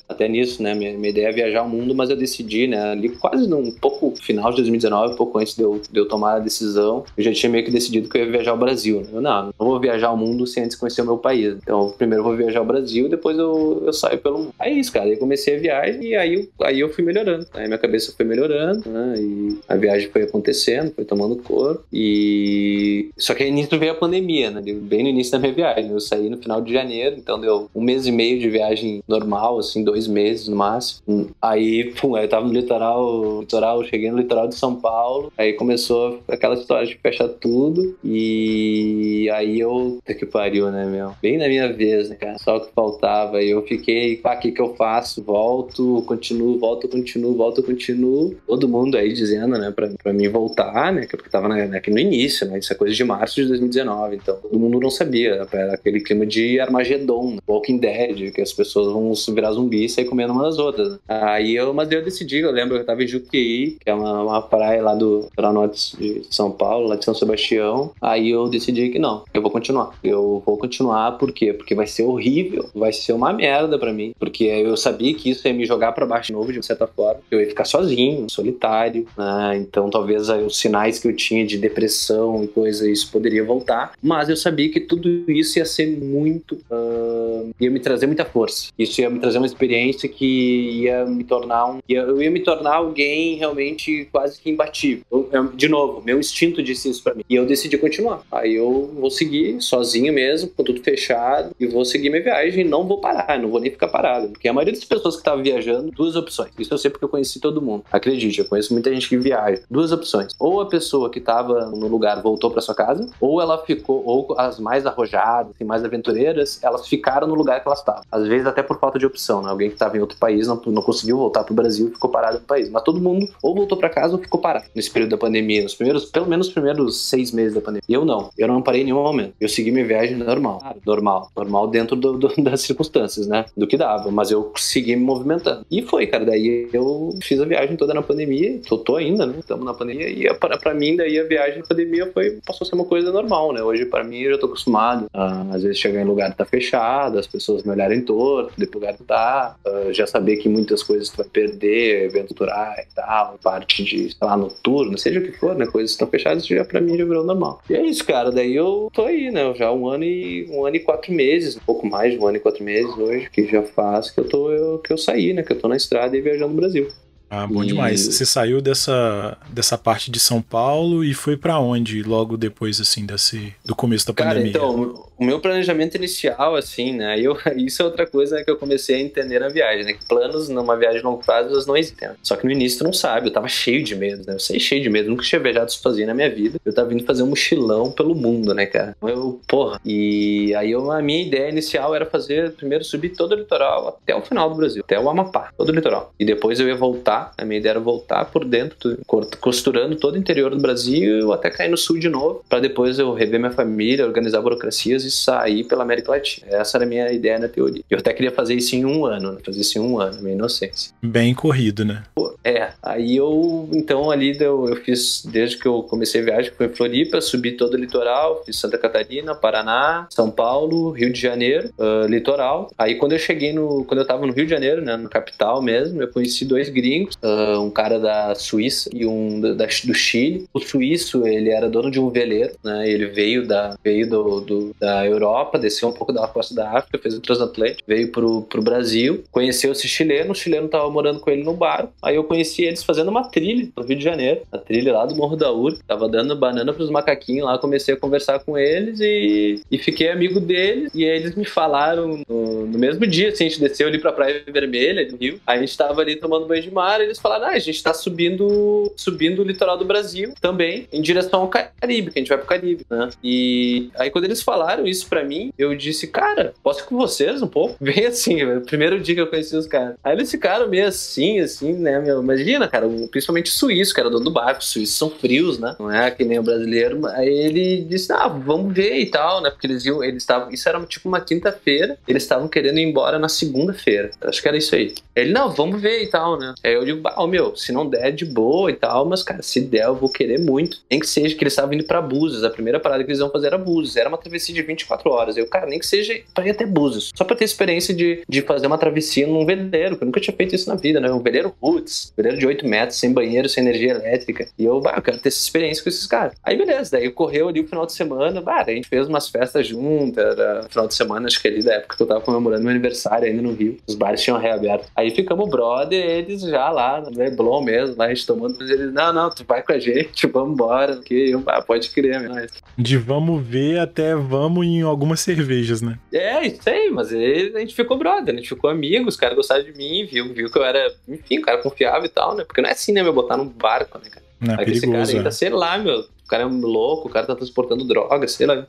até nisso, né? Minha, minha ideia é viajar o mundo, mas eu decidi, né? Ali quase num pouco final de 2019, um pouco antes de eu, de eu tomar a decisão, eu já tinha meio que decidido que eu ia viajar o Brasil. Né? Eu, não, não vou viajar o mundo sem antes conhecer o meu país. Então, primeiro eu vou viajar o Brasil, depois eu, eu saio pelo mundo. Aí é isso, cara. Aí comecei a viagem e aí, aí eu fui melhorando. Aí minha cabeça foi melhorando, né? E a viagem foi acontecendo, foi tomando cor. E. Só que aí nisso veio a pandemia, né? Bem no início da minha viagem. Eu saí no final de janeiro, então deu um mês e meio de viagem normal, assim, dois meses no máximo. Aí, pum, aí eu tava no litoral, litoral, cheguei no litoral de São Paulo. Aí começou aquela história de fechar tudo. E aí eu. Puta que pariu, né, meu? Bem na minha vez, né, cara? Só o que faltava. E eu fiquei, pá, o que que eu faço? Volto, continuo, volto, continuo, volto, continuo. Todo mundo aí dizendo, né, pra, pra mim voltar, né? Porque tava na, aqui no início, né? Isso é coisa de março de 2019. Então todo mundo não sabia. Era aquele clima de Armagedon, né? Walking Dead, que as pessoas vão virar zumbi e sair comendo umas outras. Né? Aí eu, mas eu decidi, eu lembro eu tava em Juqueí, que é uma, uma praia lá do norte de São Paulo, lá de São Sebastião. Aí eu decidi que não, eu vou continuar. Eu vou continuar, por quê? Porque vai ser horrível, vai ser uma merda para mim. Porque eu sabia que isso ia me jogar para de novo, de certa forma. Eu ia ficar sozinho, solitário, né? Então talvez aí, os sinais que eu tinha de depressão e coisa, isso poderia voltar. Mas eu sabia que tudo isso ia ser muito. Uh, ia me trazer muita força. Isso ia me trazer uma experiência que ia me tornar um. eu ia me tornar alguém realmente quase que imbatível. Eu, de novo, meu instinto disse isso para mim. E eu decidi continuar. Aí eu vou seguir sozinho mesmo, com tudo fechado, e vou seguir minha viagem. Não vou parar, não vou nem ficar parado. Porque a maioria das pessoas que estavam viajando, duas opções. Isso eu sei porque eu conheci todo mundo. Acredite, eu conheço muita gente que viaja. Duas opções. Ou a pessoa que estava no lugar voltou para sua casa, ou ela ficou, ou as mais arrojadas e mais aventureiras, elas ficaram no lugar que elas estavam. Às vezes até por falta de opção, né? Alguém que estava em outro país não, não conseguiu voltar pro Brasil e ficou parado no país. Mas todo mundo ou voltou para casa ou ficou parado nesse período da pandemia, nos primeiros, pelo menos os primeiros seis meses da pandemia. Eu não, eu não parei em nenhum momento. Eu segui minha viagem normal, normal, normal dentro do, do, das circunstâncias, né? Do que dava, mas eu segui me movimentando. E foi, cara. Daí eu fiz a viagem toda na pandemia, tô, tô ainda, né? Estamos na pandemia e para, para mim daí a viagem na pandemia foi passou a ser uma coisa normal, né? Hoje para mim eu já tô acostumado. a, às vezes chegar em lugar que tá fechado, as pessoas me olharem torto, depois lugar que tá, uh, já saber que muitas coisas tu vai perder, culturais e tal, parte de, sei lá, noturno, seja o que for, né? Coisas estão fechadas, já pra mim já virou normal. E é isso, cara. Daí eu tô aí, né? Já um ano e um ano e quatro meses, um pouco mais de um ano e quatro meses hoje, que já faz que eu tô eu, que eu saí, né? Que eu tô na estrada e viajando no Brasil. Ah, bom e... demais. Você saiu dessa, dessa parte de São Paulo e foi para onde logo depois, assim, desse, do começo da Cara, pandemia? Então, o meu planejamento inicial, assim, né? Eu, isso é outra coisa que eu comecei a entender na viagem, né? Que planos numa viagem de longo prazo não existem. Né? Só que no início tu não sabe, eu tava cheio de medo, né? Eu sei cheio de medo, nunca tinha viajado sozinho na minha vida. Eu tava vindo fazer um mochilão pelo mundo, né, cara? Eu, porra. E aí eu, a minha ideia inicial era fazer, primeiro subir todo o litoral até o final do Brasil, até o Amapá, todo o litoral. E depois eu ia voltar, a minha ideia era voltar por dentro, costurando todo o interior do Brasil até cair no sul de novo, para depois eu rever minha família, organizar burocracias e sair pela América Latina. Essa era a minha ideia na teoria. Eu até queria fazer isso em um ano, né? fazer isso em um ano, minha inocência. Bem corrido, né? Pô, É, aí eu, então ali eu, eu fiz, desde que eu comecei a viagem, fui em Floripa, subi todo o litoral, fiz Santa Catarina, Paraná, São Paulo, Rio de Janeiro, uh, litoral. Aí quando eu cheguei no, quando eu tava no Rio de Janeiro, né, na capital mesmo, eu conheci dois gringos, uh, um cara da Suíça e um da, da, do Chile. O suíço, ele era dono de um veleiro, né, ele veio da, veio do, do da Europa, desceu um pouco da costa da África, fez o transatlântico, veio pro, pro Brasil, conheceu esse chileno, o chileno tava morando com ele no barco, aí eu conheci eles fazendo uma trilha no Rio de Janeiro, a trilha lá do Morro da Ur. Tava dando banana pros macaquinhos lá, comecei a conversar com eles e, e fiquei amigo deles. E eles me falaram no, no mesmo dia, assim, a gente desceu ali pra Praia Vermelha, do Rio. A gente tava ali tomando banho de mar e eles falaram: ah, a gente tá subindo, subindo o litoral do Brasil também, em direção ao Caribe, que a gente vai pro Caribe, né? E aí quando eles falaram isso pra mim, eu disse, cara, posso ir com vocês um pouco? Bem assim, o primeiro dia que eu conheci os caras. Aí eles ficaram meio assim, assim, né, meu? Imagina, cara, principalmente suíço, que era dono do barco. Os suíços são frios, né? Não é que nem o brasileiro. Aí ele disse, ah, vamos ver e tal, né? Porque eles iam, eles estavam. Isso era tipo uma quinta-feira, eles estavam querendo ir embora na segunda-feira. Acho que era isso aí. Ele, não, vamos ver e tal, né? Aí eu digo, ah, meu, se não der de boa e tal, mas, cara, se der, eu vou querer muito. Nem que seja que eles estavam indo pra Búzios. A primeira parada que eles iam fazer era Búzios. Era uma travessia de 24 horas. Eu, cara, nem que seja pra ir até Búzios. Só pra ter experiência de, de fazer uma travessia num veleiro, que eu nunca tinha feito isso na vida, né? Um veleiro roots, veleiro de 8 metros, sem banheiro, sem energia elétrica. E eu, bah, eu quero ter essa experiência com esses caras. Aí beleza, daí correu ali o final de semana, bah, a gente fez umas festas juntas, era final de semana, acho que ali da época que eu tava comemorando meu aniversário ainda no Rio. Os bares tinham reaberto. Aí ficamos brother, eles já lá, no Leblon mesmo, lá a gente tomando, mas eles, não, não, tu vai com a gente, vamos embora, que eu, ah, pode crer, mas... De vamos ver até vamos em algumas cervejas, né? É, isso aí, mas a gente ficou brother, a gente ficou amigo, os caras gostaram de mim, viu, viu que eu era, enfim, um cara confiável e tal, né? Porque não é assim, né, meu, botar num barco, né, cara? Não, é perigoso, esse cara ainda, é. sei lá, meu, o cara é louco, o cara tá transportando droga, sei lá.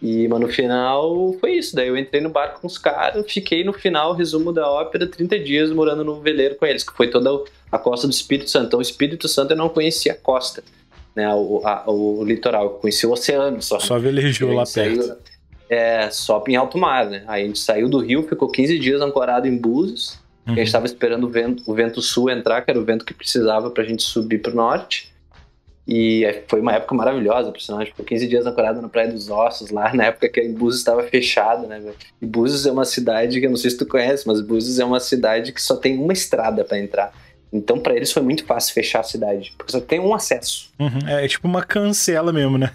E, mas no final foi isso. Daí eu entrei no barco com os caras, fiquei no final, resumo da ópera, 30 dias morando no veleiro com eles, que foi toda a costa do Espírito Santo. Então, o Espírito Santo eu não conhecia a costa, né, o, a, o litoral, eu conhecia o oceano só. Só velejou lá perto. É, só em alto mar, né? Aí a gente saiu do Rio, ficou 15 dias ancorado em Búzios, uhum. a gente estava esperando o vento, o vento sul entrar, que era o vento que precisava pra gente subir pro norte. E foi uma época maravilhosa, por sinal, ficou 15 dias ancorado na Praia dos Ossos, lá na época que a Búzios estava fechada, né, velho? E Búzios é uma cidade que eu não sei se tu conhece, mas Búzios é uma cidade que só tem uma estrada para entrar. Então, para eles foi muito fácil fechar a cidade, porque só tem um acesso. Uhum. É tipo uma cancela mesmo, né?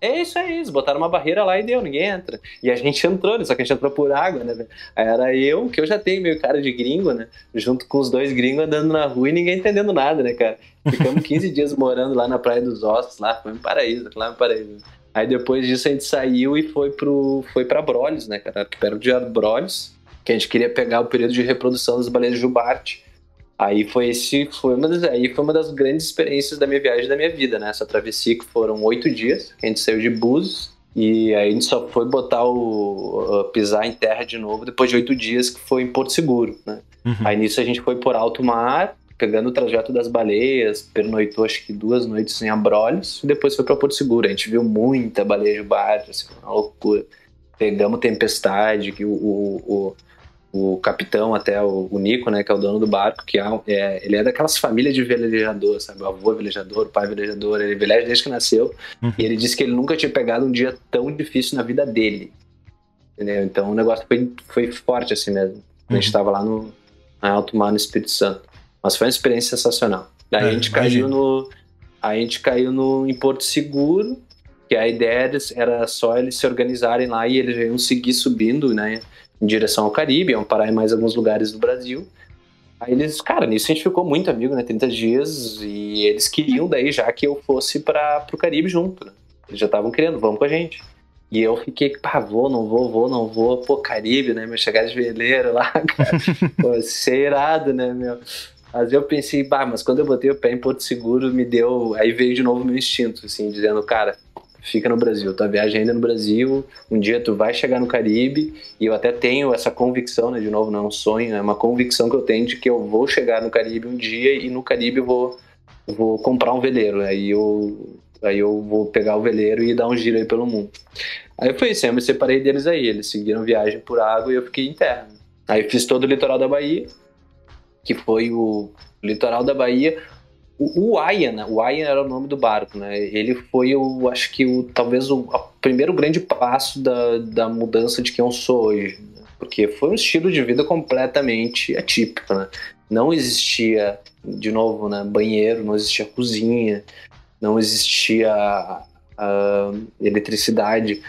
É isso aí, eles botaram uma barreira lá e deu, ninguém entra. E a gente entrou, né? Só que a gente entrou por água, né? era eu, que eu já tenho meio cara de gringo, né? Junto com os dois gringos andando na rua e ninguém entendendo nada, né, cara? Ficamos 15 dias morando lá na Praia dos Ossos, lá, foi um paraíso, lá um paraíso. Aí depois disso a gente saiu e foi, pro, foi pra Brolhos, né, cara? Perto de Brolhos, que a gente queria pegar o período de reprodução das baleias de jubarte. Aí foi esse, foi uma das, aí foi uma das grandes experiências da minha viagem da minha vida, né? Essa travessia que foram oito dias, que a gente saiu de Búzios e aí a gente só foi botar o pisar em terra de novo depois de oito dias que foi em Porto Seguro, né? Uhum. Aí nisso a gente foi por alto mar, pegando o trajeto das baleias, pernoitou acho que duas noites em Abrolhos e depois foi para Porto Seguro. A gente viu muita baleia de barco, assim, uma loucura. Pegamos tempestade, que o, o, o o capitão até o, o, Nico, né, que é o dono do barco, que é, é, ele é daquelas famílias de velejador, sabe? O avô é velejador, o pai é velejador, ele veleja desde que nasceu. Uhum. E ele disse que ele nunca tinha pegado um dia tão difícil na vida dele. Entendeu? Então o negócio foi, foi forte assim mesmo. Uhum. A gente estava lá no na Alto Mar, no Espírito Santo. Mas foi uma experiência sensacional. Daí é, a gente caiu no a gente caiu no em Porto Seguro, que a ideia era só eles se organizarem lá e eles iam seguir subindo, né? Em direção ao Caribe, iam parar em mais alguns lugares do Brasil. Aí eles, cara, nisso a gente ficou muito amigo, né? 30 dias, e eles queriam daí já que eu fosse para pro Caribe junto, né? Eles já estavam querendo, vamos com a gente. E eu fiquei, pá, vou, não vou, vou, não vou. Pô, Caribe, né? Meu chegar de veleiro lá, cara. Ser irado, né, meu? Mas eu pensei, bah, mas quando eu botei o pé em Porto Seguro, me deu. Aí veio de novo meu instinto, assim, dizendo, cara, fica no Brasil, tua viagem ainda no Brasil, um dia tu vai chegar no Caribe, e eu até tenho essa convicção, né, de novo, não é um sonho, é uma convicção que eu tenho de que eu vou chegar no Caribe um dia e no Caribe eu vou, vou comprar um veleiro, aí eu, aí eu vou pegar o veleiro e dar um giro aí pelo mundo. Aí foi isso, eu me separei deles aí, eles seguiram viagem por água e eu fiquei terra. Aí fiz todo o litoral da Bahia, que foi o litoral da Bahia. O, o né? o Ayan era o nome do barco, né? Ele foi, eu acho que o, talvez o a, primeiro grande passo da, da mudança de quem eu sou hoje, né? porque foi um estilo de vida completamente atípico, né? Não existia, de novo, né, banheiro, não existia cozinha, não existia uh, eletricidade,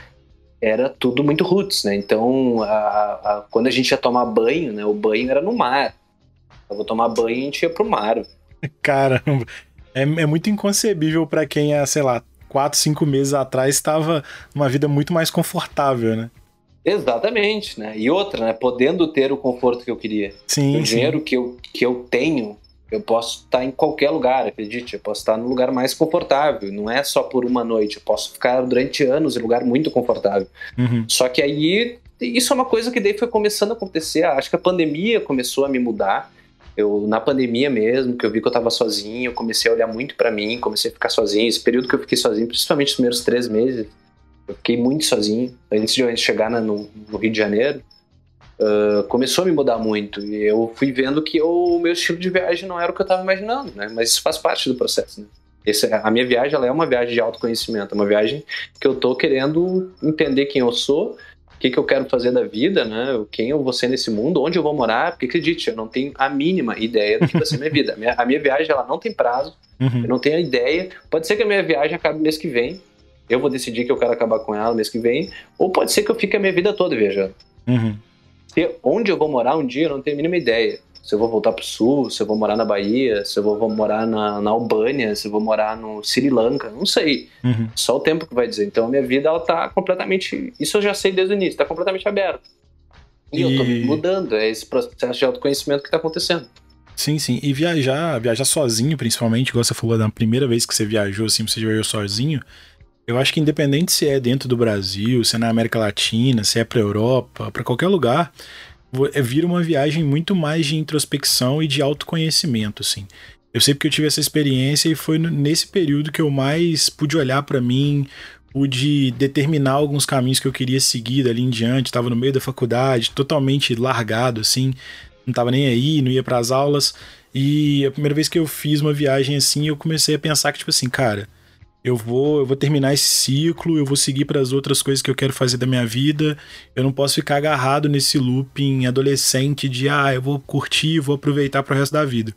era tudo muito roots, né? Então, a, a, quando a gente ia tomar banho, né, o banho era no mar. Eu vou tomar banho e a gente ia pro mar. Caramba, é, é muito inconcebível para quem há, sei lá, quatro, cinco meses atrás estava numa vida muito mais confortável, né? Exatamente, né? E outra, né? Podendo ter o conforto que eu queria. Sim. O dinheiro que eu, que eu tenho, eu posso estar em qualquer lugar, acredite. Eu posso estar no lugar mais confortável. Não é só por uma noite. Eu posso ficar durante anos em lugar muito confortável. Uhum. Só que aí, isso é uma coisa que daí foi começando a acontecer. Acho que a pandemia começou a me mudar. Eu, na pandemia mesmo, que eu vi que eu estava sozinho, eu comecei a olhar muito para mim, comecei a ficar sozinho. Esse período que eu fiquei sozinho, principalmente os primeiros três meses, eu fiquei muito sozinho. Antes de eu chegar na, no, no, Rio de Janeiro, uh, começou a me mudar muito. E eu fui vendo que o meu estilo de viagem não era o que eu estava imaginando, né? Mas isso faz parte do processo, né? Esse, a minha viagem ela é uma viagem de autoconhecimento, é uma viagem que eu tô querendo entender quem eu sou, o que, que eu quero fazer da vida, né? Quem eu vou ser nesse mundo, onde eu vou morar, porque acredite, eu não tenho a mínima ideia do que vai ser minha vida. A minha, a minha viagem ela não tem prazo, uhum. eu não tenho a ideia. Pode ser que a minha viagem acabe mês que vem, eu vou decidir que eu quero acabar com ela mês que vem, ou pode ser que eu fique a minha vida toda viajando. Uhum. Onde eu vou morar um dia, eu não tenho a mínima ideia. Se eu vou voltar pro sul, se eu vou morar na Bahia, se eu vou, vou morar na, na Albânia, se eu vou morar no Sri Lanka, não sei. Uhum. Só o tempo que vai dizer. Então a minha vida, ela tá completamente. Isso eu já sei desde o início, tá completamente aberto. E, e... eu tô mudando, é esse processo de autoconhecimento que tá acontecendo. Sim, sim. E viajar, viajar sozinho, principalmente, igual você falou da primeira vez que você viajou, assim, você viajou sozinho, eu acho que independente se é dentro do Brasil, se é na América Latina, se é para Europa, para qualquer lugar, vira uma viagem muito mais de introspecção e de autoconhecimento, assim. Eu sei porque eu tive essa experiência e foi nesse período que eu mais pude olhar para mim, pude determinar alguns caminhos que eu queria seguir dali em diante. Estava no meio da faculdade, totalmente largado, assim, não estava nem aí, não ia para as aulas. E a primeira vez que eu fiz uma viagem assim, eu comecei a pensar que, tipo assim, cara, eu vou, eu vou terminar esse ciclo, eu vou seguir para as outras coisas que eu quero fazer da minha vida. Eu não posso ficar agarrado nesse looping adolescente de ah, eu vou curtir, vou aproveitar para o resto da vida.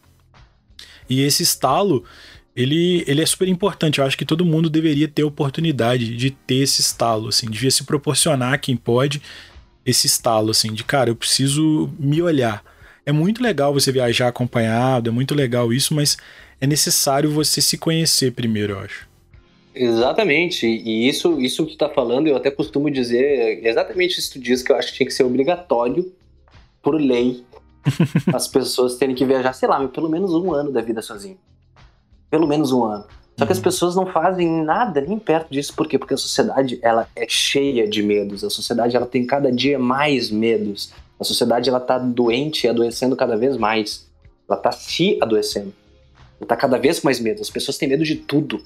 E esse estalo, ele, ele é super importante. Eu acho que todo mundo deveria ter oportunidade de ter esse estalo, assim, devia se proporcionar quem pode esse estalo, assim, de cara, eu preciso me olhar. É muito legal você viajar acompanhado, é muito legal isso, mas é necessário você se conhecer primeiro, eu acho. Exatamente, e isso, isso que tu tá falando, eu até costumo dizer exatamente isso que tu diz, que eu acho que tinha que ser obrigatório, por lei, as pessoas terem que viajar, sei lá, pelo menos um ano da vida sozinho. Pelo menos um ano. Só que as uhum. pessoas não fazem nada nem perto disso, por quê? Porque a sociedade, ela é cheia de medos, a sociedade, ela tem cada dia mais medos, a sociedade, ela tá doente e adoecendo cada vez mais, ela tá se adoecendo, ela tá cada vez mais medo, as pessoas têm medo de tudo,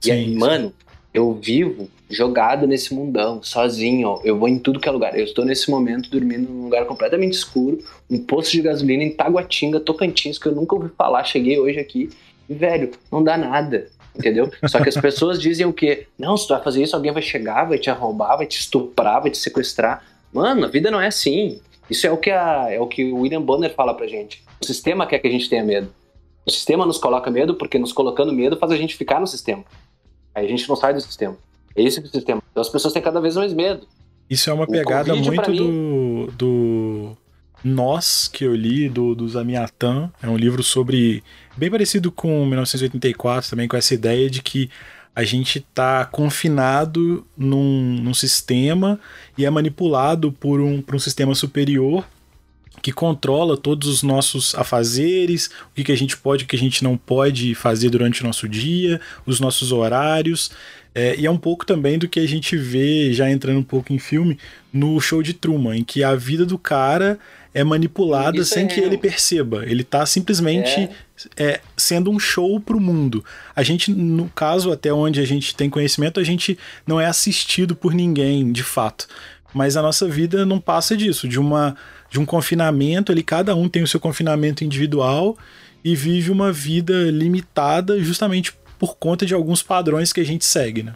Sim, e aí, mano, eu vivo jogado nesse mundão, sozinho, ó. Eu vou em tudo que é lugar. Eu estou nesse momento dormindo num lugar completamente escuro, um posto de gasolina em Taguatinga, Tocantins, que eu nunca ouvi falar. Cheguei hoje aqui e, velho, não dá nada. Entendeu? Só que as pessoas dizem o quê? Não, se tu vai fazer isso, alguém vai chegar, vai te roubar, vai te estuprar, vai te sequestrar. Mano, a vida não é assim. Isso é o que, a, é o, que o William Bonner fala pra gente. O sistema quer que a gente tenha medo. O sistema nos coloca medo porque nos colocando medo faz a gente ficar no sistema. Aí a gente não sai do sistema. É esse o sistema. Então as pessoas têm cada vez mais medo. Isso é uma pegada muito do, do Nós, que eu li, do, do Zamiatan. É um livro sobre. bem parecido com 1984, também com essa ideia de que a gente está confinado num, num sistema e é manipulado por um, por um sistema superior que controla todos os nossos afazeres, o que, que a gente pode, o que a gente não pode fazer durante o nosso dia, os nossos horários. É, e é um pouco também do que a gente vê, já entrando um pouco em filme, no show de Truman, em que a vida do cara é manipulada Isso sem é que ele perceba. Ele tá simplesmente é. É, sendo um show pro mundo. A gente, no caso, até onde a gente tem conhecimento, a gente não é assistido por ninguém, de fato. Mas a nossa vida não passa disso, de uma de um confinamento ali, cada um tem o seu confinamento individual e vive uma vida limitada justamente por conta de alguns padrões que a gente segue, né?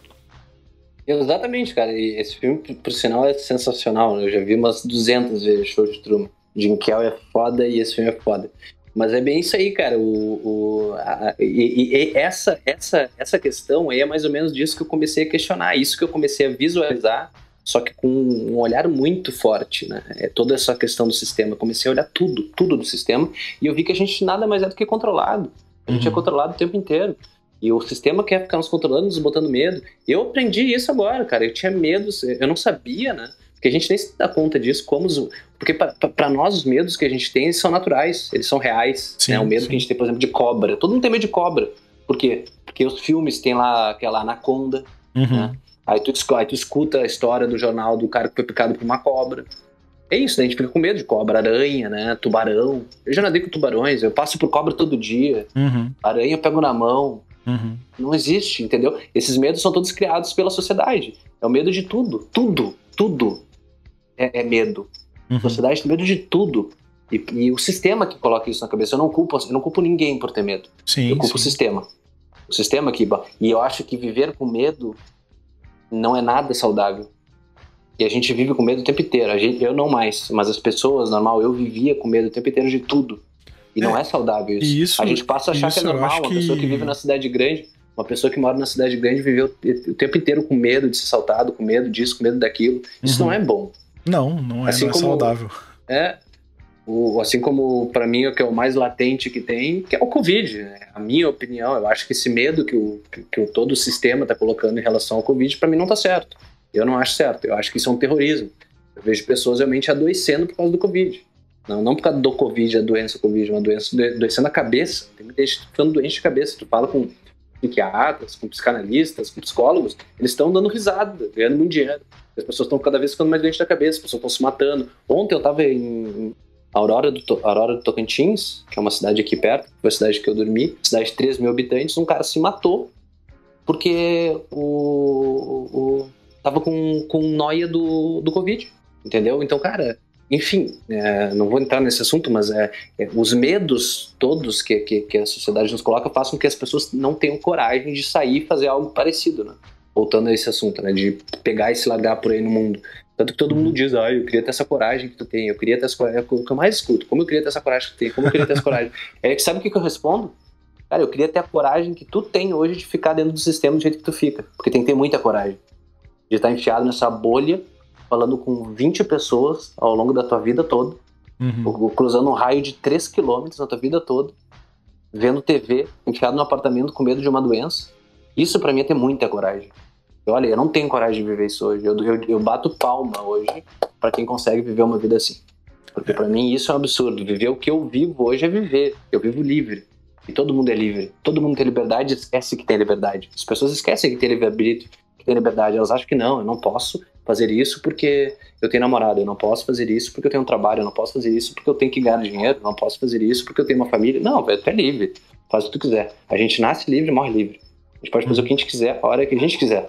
Exatamente, cara. E esse filme, por sinal, é sensacional. Né? Eu já vi umas 200 vezes Show de Truman. Jim Kell é foda e esse filme é foda. Mas é bem isso aí, cara. O, o a, e, e, essa, essa, essa questão aí é mais ou menos disso que eu comecei a questionar. Isso que eu comecei a visualizar, só que com um olhar muito forte, né? É toda essa questão do sistema. Eu comecei a olhar tudo, tudo do sistema, e eu vi que a gente nada mais é do que controlado. A gente é uhum. é controlado o tempo inteiro. E o sistema quer ficar nos controlando, nos botando medo. Eu aprendi isso agora, cara. Eu tinha medo, eu não sabia, né? Porque a gente nem se dá conta disso, como os, porque para nós os medos que a gente tem são naturais, eles são reais. Sim, né? O medo sim. que a gente tem, por exemplo, de cobra. Todo mundo tem medo de cobra. Por quê? Porque os filmes têm lá aquela anaconda, uhum. né? Aí tu, aí tu escuta a história do jornal do cara que foi picado por uma cobra. É isso, né? A gente fica com medo de cobra, aranha, né? Tubarão. Eu já nadei com tubarões, eu passo por cobra todo dia. Uhum. Aranha eu pego na mão. Uhum. Não existe, entendeu? Esses medos são todos criados pela sociedade. É o medo de tudo. Tudo, tudo é, é medo. Uhum. A sociedade tem medo de tudo. E, e, o sistema que coloca isso na cabeça, eu não culpo, eu não culpo ninguém por ter medo. Sim, eu culpo sim. o sistema. O sistema que. E eu acho que viver com medo não é nada saudável. E a gente vive com medo o tempo inteiro. A gente, eu não mais, mas as pessoas, normal, eu vivia com medo o tempo inteiro de tudo. E é, não é saudável isso. isso. A gente passa a achar que é normal. Uma que... pessoa que vive na cidade grande, uma pessoa que mora na cidade grande viveu o tempo inteiro com medo de ser saltado, com medo disso, com medo daquilo. Isso uhum. não é bom. Não, não é, assim não é como, saudável. É, o, assim como para mim o que é o mais latente que tem, que é o Covid. Né? A minha opinião, eu acho que esse medo que, o, que, que todo o sistema está colocando em relação ao Covid, para mim não está certo. Eu não acho certo. Eu acho que isso é um terrorismo. Eu vejo pessoas realmente adoecendo por causa do Covid. Não, não por causa do Covid, a doença Covid, uma doença adoecendo a cabeça. Tem muita gente ficando doente de cabeça. Tu fala com psiquiatras, com psicanalistas, com psicólogos, eles estão dando risada, ganhando muito dinheiro. As pessoas estão cada vez ficando mais doentes da cabeça, as pessoas estão se matando. Ontem eu estava em Aurora do, Aurora do Tocantins, que é uma cidade aqui perto, foi a cidade que eu dormi, cidade de 3 mil habitantes, um cara se matou porque o, o tava com, com noia do, do Covid, entendeu? Então, cara, enfim, é, não vou entrar nesse assunto, mas é, é, os medos todos que, que, que, a sociedade nos coloca façam com que as pessoas não tenham coragem de sair e fazer algo parecido, né? voltando a esse assunto, né? De pegar e se largar por aí no mundo. Tanto que todo mundo diz, ah, eu queria ter essa coragem que tu tem, eu queria ter essa coragem. É o que eu mais escuto, como eu queria ter essa coragem que tu tem, como eu queria ter essa coragem. É que sabe o que, que eu respondo? Cara, eu queria ter a coragem que tu tem hoje de ficar dentro do sistema do jeito que tu fica. Porque tem que ter muita coragem. De estar enfiado nessa bolha, falando com 20 pessoas ao longo da tua vida toda, uhum. cruzando um raio de 3 quilômetros na tua vida toda, vendo TV, enfiado no apartamento com medo de uma doença. Isso para mim é ter muita coragem. Olha, eu não tenho coragem de viver isso hoje. Eu, eu, eu bato palma hoje para quem consegue viver uma vida assim. Porque para mim isso é um absurdo. Viver o que eu vivo hoje é viver. Eu vivo livre. E todo mundo é livre. Todo mundo tem liberdade e esquece que tem liberdade. As pessoas esquecem que tem livre-arbítrio, que tem liberdade. Elas acham que não, eu não posso fazer isso porque eu tenho namorado, eu não posso fazer isso porque eu tenho um trabalho, eu não posso fazer isso porque eu tenho que ganhar dinheiro, eu não posso fazer isso porque eu tenho uma família. Não, velho, tu é livre. Faz o que tu quiser. A gente nasce livre morre livre. A gente pode fazer o que a gente quiser, a hora que a gente quiser.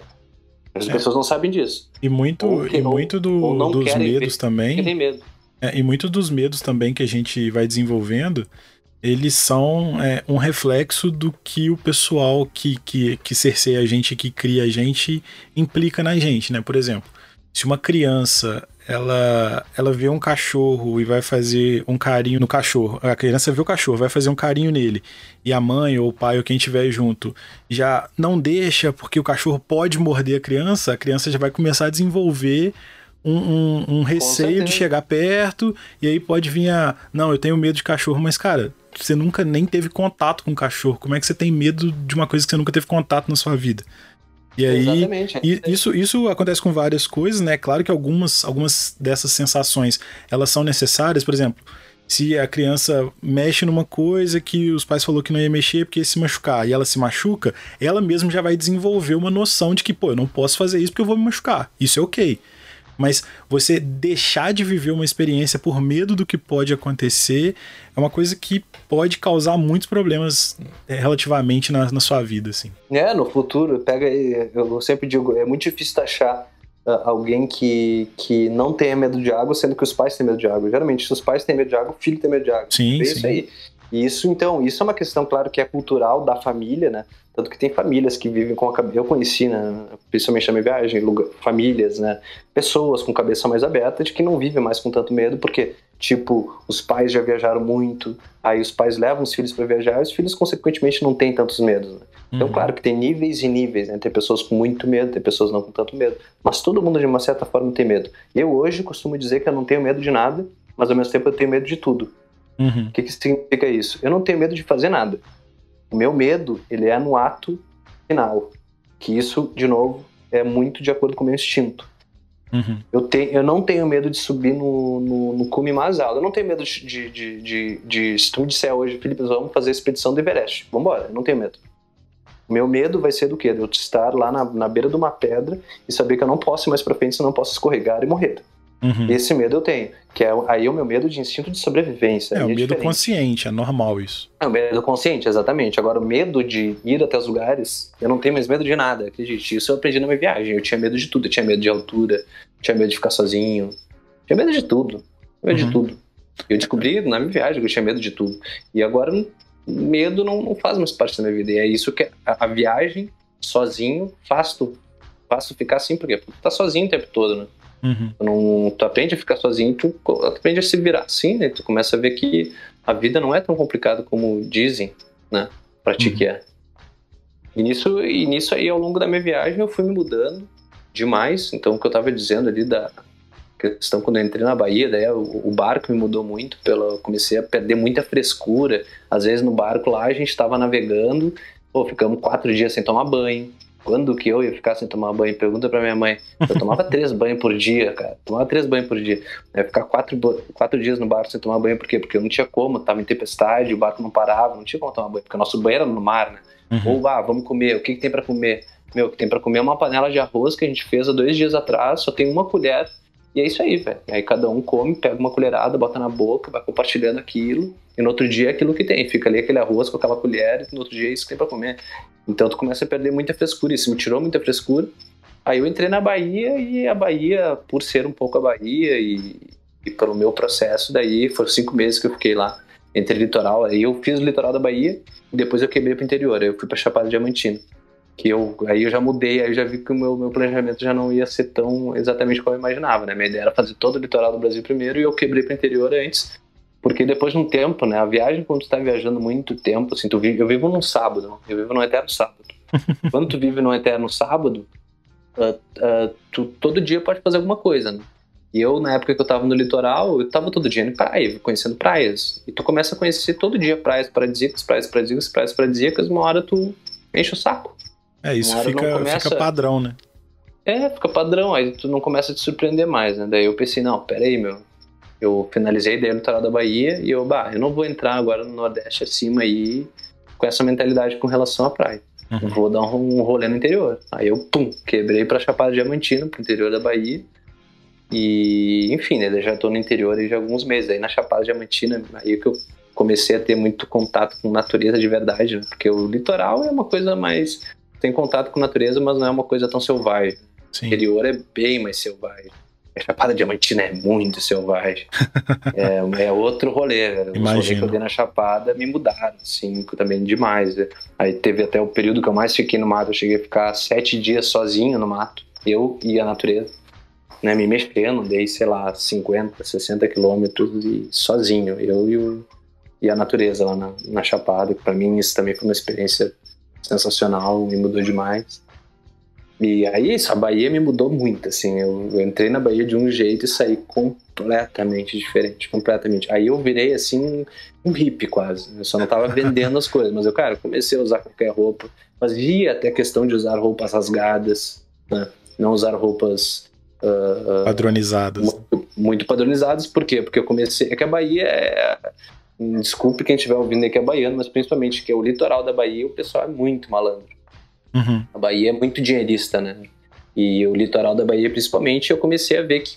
As é. pessoas não sabem disso. E muito, e muito do, dos medos também. Tem medo. É, e muito dos medos também que a gente vai desenvolvendo, eles são é, um reflexo do que o pessoal que, que, que cerceia a gente, que cria a gente, implica na gente, né? Por exemplo, se uma criança ela, ela vê um cachorro e vai fazer um carinho no cachorro. A criança vê o cachorro, vai fazer um carinho nele. E a mãe ou o pai ou quem estiver junto já não deixa porque o cachorro pode morder a criança, a criança já vai começar a desenvolver um, um, um receio de chegar perto e aí pode vir a. Não, eu tenho medo de cachorro, mas cara, você nunca nem teve contato com cachorro. Como é que você tem medo de uma coisa que você nunca teve contato na sua vida? E aí, Exatamente. isso, isso acontece com várias coisas, né? Claro que algumas, algumas dessas sensações, elas são necessárias, por exemplo, se a criança mexe numa coisa que os pais falou que não ia mexer porque ia se machucar, e ela se machuca, ela mesma já vai desenvolver uma noção de que, pô, eu não posso fazer isso porque eu vou me machucar. Isso é ok. Mas você deixar de viver uma experiência por medo do que pode acontecer é uma coisa que pode causar muitos problemas é, relativamente na, na sua vida, assim. É, no futuro, pega eu sempre digo, é muito difícil achar uh, alguém que, que não tenha medo de água, sendo que os pais têm medo de água. Geralmente, se os pais têm medo de água, o filho tem medo de água. Sim, é sim. isso aí. E isso, então, isso é uma questão, claro, que é cultural da família, né? Tanto que tem famílias que vivem com a cabeça. Eu conheci, né? Principalmente na minha viagem, lugar, famílias, né? Pessoas com cabeça mais aberta de que não vivem mais com tanto medo, porque, tipo, os pais já viajaram muito, aí os pais levam os filhos para viajar e os filhos, consequentemente, não têm tantos medos. Né? Então, uhum. claro que tem níveis e níveis, né? Tem pessoas com muito medo, tem pessoas não com tanto medo. Mas todo mundo, de uma certa forma, tem medo. Eu hoje costumo dizer que eu não tenho medo de nada, mas ao mesmo tempo eu tenho medo de tudo. Uhum. O que, que significa isso? Eu não tenho medo de fazer nada. O meu medo, ele é no ato final. Que isso, de novo, é muito de acordo com o meu instinto. Uhum. Eu, tenho, eu não tenho medo de subir no, no, no cume mais alto. Eu não tenho medo de, de, de, de, de se tu me disser hoje, Felipe, vamos fazer a expedição do Everest. Vambora, eu não tenho medo. O meu medo vai ser do quê? De eu estar lá na, na beira de uma pedra e saber que eu não posso ir mais pra frente, senão eu posso escorregar e morrer. Uhum. Esse medo eu tenho, que é aí é o meu medo de instinto de sobrevivência. É, o é medo diferente. consciente, é normal isso. É o medo consciente, exatamente. Agora, o medo de ir até os lugares, eu não tenho mais medo de nada, acredite. Isso eu aprendi na minha viagem. Eu tinha medo de tudo. Eu tinha medo de altura, tinha medo de ficar sozinho, tinha medo de tudo. Medo uhum. de tudo. Eu descobri na minha viagem que eu tinha medo de tudo. E agora, medo não, não faz mais parte da minha vida. E é isso que a, a viagem, sozinho, faz tu, faz tu ficar assim, porque tu tá sozinho o tempo todo, né? Uhum. Tu, não, tu aprende a ficar sozinho, tu, aprende a se virar assim, né? Tu começa a ver que a vida não é tão complicada como dizem, né? Pra ti uhum. que é. E nisso, e nisso aí, ao longo da minha viagem, eu fui me mudando demais. Então, o que eu tava dizendo ali da questão quando eu entrei na Bahia, daí o, o barco me mudou muito, pela, comecei a perder muita frescura. Às vezes no barco lá a gente estava navegando, pô, ficamos quatro dias sem tomar banho. Quando que eu ia ficar sem tomar banho? Pergunta pra minha mãe. Eu tomava três banhos por dia, cara. Tomava três banhos por dia. Eu ia ficar quatro, quatro dias no barco sem tomar banho, por quê? Porque eu não tinha como, tava em tempestade, o barco não parava, não tinha como tomar banho, porque o nosso banho era no mar, né? Uhum. Ou, ah, vamos comer, o que, que tem para comer? Meu, o que tem para comer é uma panela de arroz que a gente fez há dois dias atrás, só tem uma colher e é isso aí, velho. Aí cada um come, pega uma colherada, bota na boca, vai compartilhando aquilo. E no outro dia é aquilo que tem. Fica ali aquele arroz com aquela colher, e no outro dia é isso que tem pra comer. Então tu começa a perder muita frescura. Isso me tirou muita frescura. Aí eu entrei na Bahia e a Bahia, por ser um pouco a Bahia e, e pelo meu processo, daí foram cinco meses que eu fiquei lá entre litoral. Aí eu fiz o litoral da Bahia e depois eu quebrei pro interior. Aí eu fui pra Chapada Diamantina que eu aí eu já mudei, aí eu já vi que o meu, meu planejamento já não ia ser tão exatamente como eu imaginava, né? Minha ideia era fazer todo o litoral do Brasil primeiro e eu quebrei para o interior antes, porque depois de um tempo, né? A viagem quando tu tá viajando muito tempo, assim, tu vive, eu vivo num sábado, eu vivo num eterno sábado. quando tu vive num eterno sábado, uh, uh, tu todo dia pode fazer alguma coisa, né? E eu, na época que eu tava no litoral, eu tava todo dia em praia, conhecendo praias. E tu começa a conhecer todo dia praias paradisíacas, praias paradisíacas, praias paradisíacas, uma hora tu enche o saco. É, isso fica, começa... fica padrão, né? É, fica padrão, aí tu não começa a te surpreender mais, né? Daí eu pensei, não, pera aí, meu. Eu finalizei daí no litoral da Bahia e eu, bah, eu não vou entrar agora no Nordeste acima aí com essa mentalidade com relação à praia. Uhum. Vou dar um, rolê no interior. Aí eu, pum, quebrei pra Chapada Diamantina, pro interior da Bahia. E, enfim, né, já tô no interior aí já há alguns meses. Aí na Chapada Diamantina, aí que eu comecei a ter muito contato com natureza de verdade, né? Porque o litoral é uma coisa mais tem contato com a natureza, mas não é uma coisa tão selvagem. Sim. O interior é bem mais selvagem. A Chapada Diamantina é muito selvagem. é, é, outro rolê. Que eu dei na Chapada me mudaram, assim, também demais. Aí teve até o período que eu mais fiquei no mato. Eu cheguei a ficar sete dias sozinho no mato. Eu e a natureza. Né, me mexendo, dei, sei lá, 50, 60 quilômetros e sozinho. Eu e, o, e a natureza lá na, na Chapada. Para mim isso também foi uma experiência sensacional, me mudou demais. E aí, isso, a Bahia me mudou muito, assim, eu, eu, entrei na Bahia de um jeito e saí completamente diferente, completamente. Aí eu virei, assim, um hippie quase, eu só não tava vendendo as coisas, mas eu, cara, comecei a usar qualquer roupa, fazia até questão de usar roupas rasgadas, né? não usar roupas... Uh, padronizadas. Muito, muito padronizadas, por quê? Porque eu comecei, é que a Bahia é Desculpe quem estiver ouvindo aí que é baiano, mas principalmente que é o litoral da Bahia, o pessoal é muito malandro. Uhum. A Bahia é muito dinheirista, né? E o litoral da Bahia, principalmente, eu comecei a ver que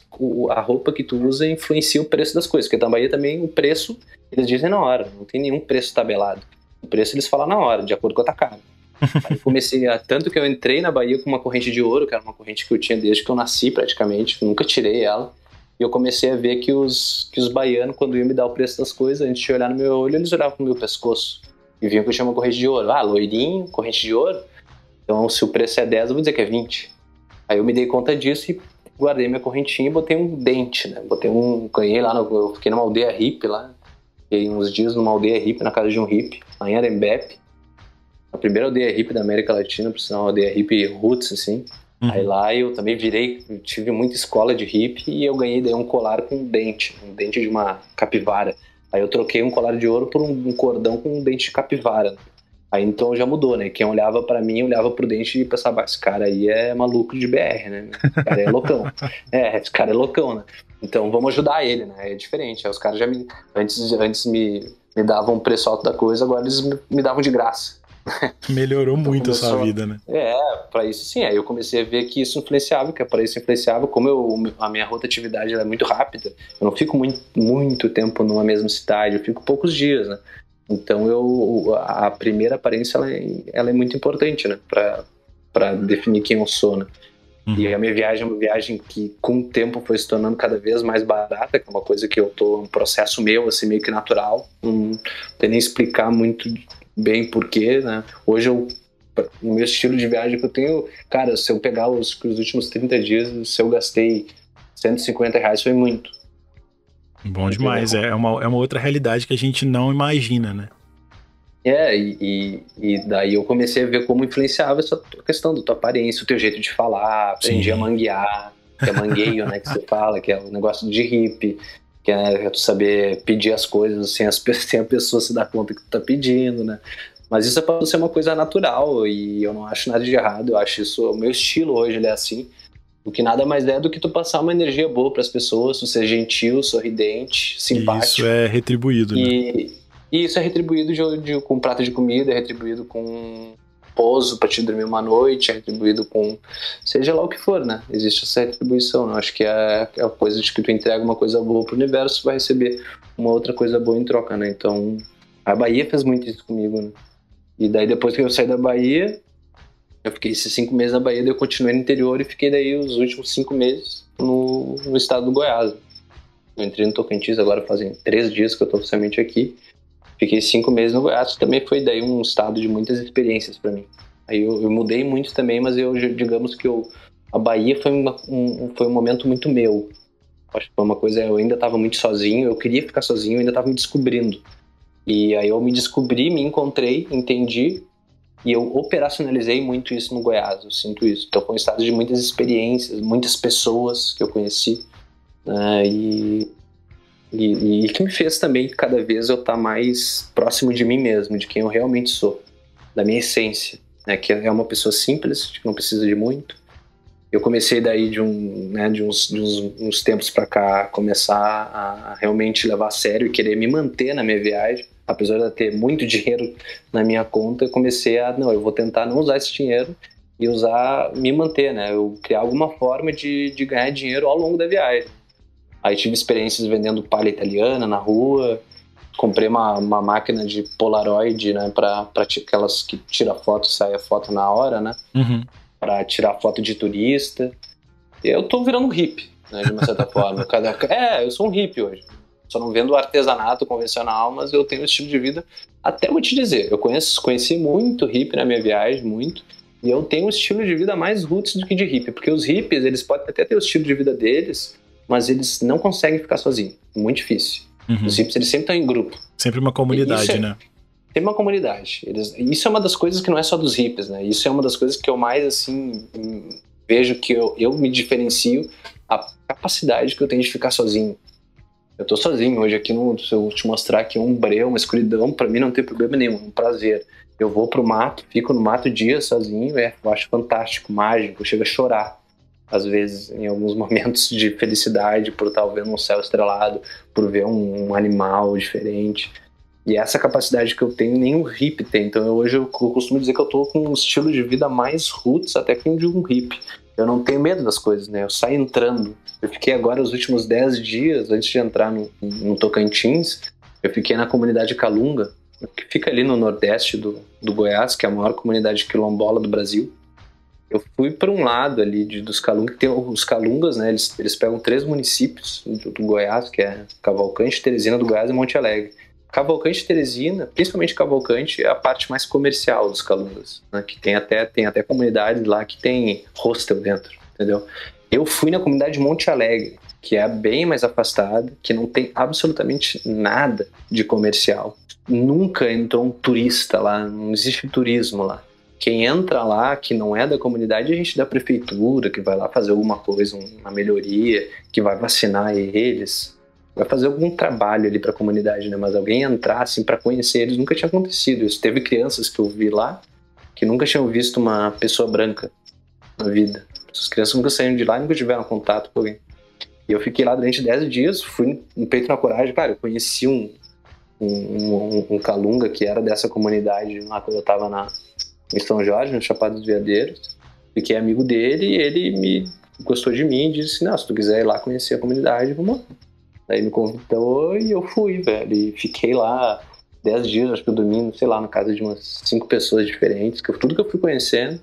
a roupa que tu usa influencia o preço das coisas. Porque na Bahia também o preço, eles dizem na hora, não tem nenhum preço tabelado. O preço eles falam na hora, de acordo com a tua cara. Aí comecei a. Tanto que eu entrei na Bahia com uma corrente de ouro, que era uma corrente que eu tinha desde que eu nasci praticamente, nunca tirei ela. E eu comecei a ver que os, que os baianos, quando iam me dar o preço das coisas, antes de olhar no meu olho, eles olhavam pro meu pescoço. E viam que eu tinha uma corrente de ouro. Ah, loirinho, corrente de ouro. Então, se o preço é 10, eu vou dizer que é 20. Aí eu me dei conta disso e guardei minha correntinha e botei um dente, né? Botei um. Ganhei lá, no, eu fiquei numa aldeia hippie lá. Fiquei uns dias numa aldeia hippie, na casa de um hippie, lá em Arembepe. A primeira aldeia hippie da América Latina, por sinal, uma aldeia hippie roots, assim. Uhum. Aí lá eu também virei, tive muita escola de hippie e eu ganhei daí um colar com um dente, um dente de uma capivara. Aí eu troquei um colar de ouro por um, um cordão com um dente de capivara. Aí então já mudou, né? Quem olhava para mim, olhava pro dente e pensava, esse cara aí é maluco de BR, né? Esse cara é loucão. é, esse cara é loucão, né? Então vamos ajudar ele, né? É diferente. Aí os caras já me. Antes, antes me, me davam um preço alto da coisa, agora eles me, me davam de graça. Melhorou então, muito começou... a sua vida, né? É, para isso sim. Aí eu comecei a ver que isso influenciava, que para isso influenciava. Como eu, a minha rotatividade é muito rápida, eu não fico muito, muito tempo numa mesma cidade, eu fico poucos dias, né? Então eu, a primeira aparência ela é, ela é muito importante, né? Para definir quem eu sou, né? Uhum. E a minha viagem é uma viagem que, com o tempo, foi se tornando cada vez mais barata, que é uma coisa que eu tô um processo meu, assim, meio que natural. Não tem nem explicar muito bem porquê, né? Hoje eu o meu estilo de viagem que eu tenho, cara, se eu pegar os, os últimos 30 dias, se eu gastei 150 reais foi muito. Bom demais, é uma, é uma outra realidade que a gente não imagina, né? É, e, e, daí eu comecei a ver como influenciava essa questão da tua aparência, o teu jeito de falar, aprendi Sim. a manguear, que é mangueio, né, que você fala, que é o negócio de hippie, que é tu saber pedir as coisas sem, as, sem a pessoa se dar conta que tu tá pedindo, né? Mas isso pode ser uma coisa natural e eu não acho nada de errado, eu acho isso, o meu estilo hoje ele é assim, o que nada mais é do que tu passar uma energia boa para as pessoas, tu ser gentil, sorridente, simpático. Isso é retribuído, né? E, e isso é retribuído de, de, com um prato de comida, é retribuído com pouso para te dormir uma noite, é retribuído com seja lá o que for, né? Existe essa retribuição. Né? Acho que é, é a coisa de que tu entrega uma coisa boa pro universo, vai receber uma outra coisa boa em troca, né? Então a Bahia fez muito isso comigo, né? E daí depois que eu saí da Bahia, eu fiquei esses cinco meses na Bahia, daí eu continuei no interior e fiquei daí os últimos cinco meses no, no estado do Goiás. Eu entrei no Tocantins agora fazem três dias que eu tô oficialmente aqui. Fiquei cinco meses no Goiás, também foi daí um estado de muitas experiências para mim. Aí eu, eu, mudei muito também, mas eu digamos que eu, a Bahia foi, uma, um, foi um momento muito meu. Acho que foi uma coisa, eu ainda estava muito sozinho, eu queria ficar sozinho, eu ainda estava me descobrindo. E aí eu me descobri, me encontrei, entendi, e eu operacionalizei muito isso no Goiás, eu sinto isso. Foi um estado de muitas experiências, muitas pessoas que eu conheci. Né, e e, e que me fez também cada vez eu estar tá mais próximo de mim mesmo, de quem eu realmente sou, da minha essência, né, que é uma pessoa simples, que não precisa de muito. Eu comecei daí de, um, né, de, uns, de uns, uns tempos para cá começar a realmente levar a sério e querer me manter na minha viagem, apesar de eu ter muito dinheiro na minha conta, eu comecei a não, eu vou tentar não usar esse dinheiro e usar me manter, né? Eu criar alguma forma de, de ganhar dinheiro ao longo da viagem. Aí tive experiências vendendo palha italiana na rua. Comprei uma, uma máquina de Polaroid, né? Pra, pra aquelas que tira foto, sai a foto na hora, né? Uhum. Pra tirar foto de turista. Eu tô virando um hippie, né? De uma certa forma. Cada, é, eu sou um hippie hoje. Só não vendo artesanato convencional, mas eu tenho esse estilo de vida. Até vou te dizer, eu conheço, conheci muito hippie na minha viagem, muito. E eu tenho um estilo de vida mais roots do que de hippie, porque os hippies, eles podem até ter o estilo de vida deles, mas eles não conseguem ficar sozinhos. Muito difícil. Uhum. Os hippies, eles sempre estão em grupo. Sempre uma comunidade, é, né? Tem uma comunidade. Eles, isso é uma das coisas que não é só dos hippies, né? Isso é uma das coisas que eu mais, assim, vejo que eu, eu me diferencio a capacidade que eu tenho de ficar sozinho. Eu tô sozinho hoje aqui, no, se eu te mostrar aqui um breu, uma escuridão, para mim não tem problema nenhum, é um prazer. Eu vou pro mato, fico no mato dia sozinho, é, eu acho fantástico, mágico, chega a chorar às vezes, em alguns momentos de felicidade por estar vendo um céu estrelado, por ver um, um animal diferente. E essa capacidade que eu tenho, nem o hippie tem. Então eu, hoje eu, costumo dizer que eu tô com um estilo de vida mais roots até que um de um hippie. Eu não tenho medo das coisas, né? Eu saio entrando. Eu fiquei agora os últimos 10 dias, antes de entrar no, no Tocantins, eu fiquei na comunidade Calunga, que fica ali no nordeste do, do Goiás, que é a maior comunidade quilombola do Brasil. eu fui para um lado ali de, dos Calungas, que tem os Calungas, né? Eles, eles pegam três municípios do, do Goiás, que é Cavalcante, Teresina do Goiás e Monte Alegre. Cavalcante e Teresina, principalmente Cavalcante, é a parte mais comercial dos Calungas, né? que tem até, tem até comunidade lá que tem hostel dentro, entendeu? Eu fui na comunidade de Monte Alegre, que é bem mais afastada, que não tem absolutamente nada de comercial. Nunca entrou um turista lá, não existe turismo lá. Quem entra lá, que não é da comunidade, é gente da prefeitura, que vai lá fazer alguma coisa, uma melhoria, que vai vacinar eles, vai fazer algum trabalho ali para a comunidade, né? Mas alguém entrar assim para conhecer eles nunca tinha acontecido. Isso teve crianças que eu vi lá que nunca tinham visto uma pessoa branca na vida. As crianças nunca saíram de lá e nunca tiveram contato com alguém. E eu fiquei lá durante 10 dias, fui no peito na coragem. Cara, eu conheci um, um, um, um Calunga que era dessa comunidade lá quando eu tava na, em São Jorge, no Chapado dos Veadeiros. Fiquei amigo dele e ele me gostou de mim e disse: Não, se tu quiser ir lá conhecer a comunidade, vamos lá. Daí me convidou e eu fui, velho. E fiquei lá 10 dias, acho que eu dormi, sei lá, na casa de umas 5 pessoas diferentes, que eu, tudo que eu fui conhecendo.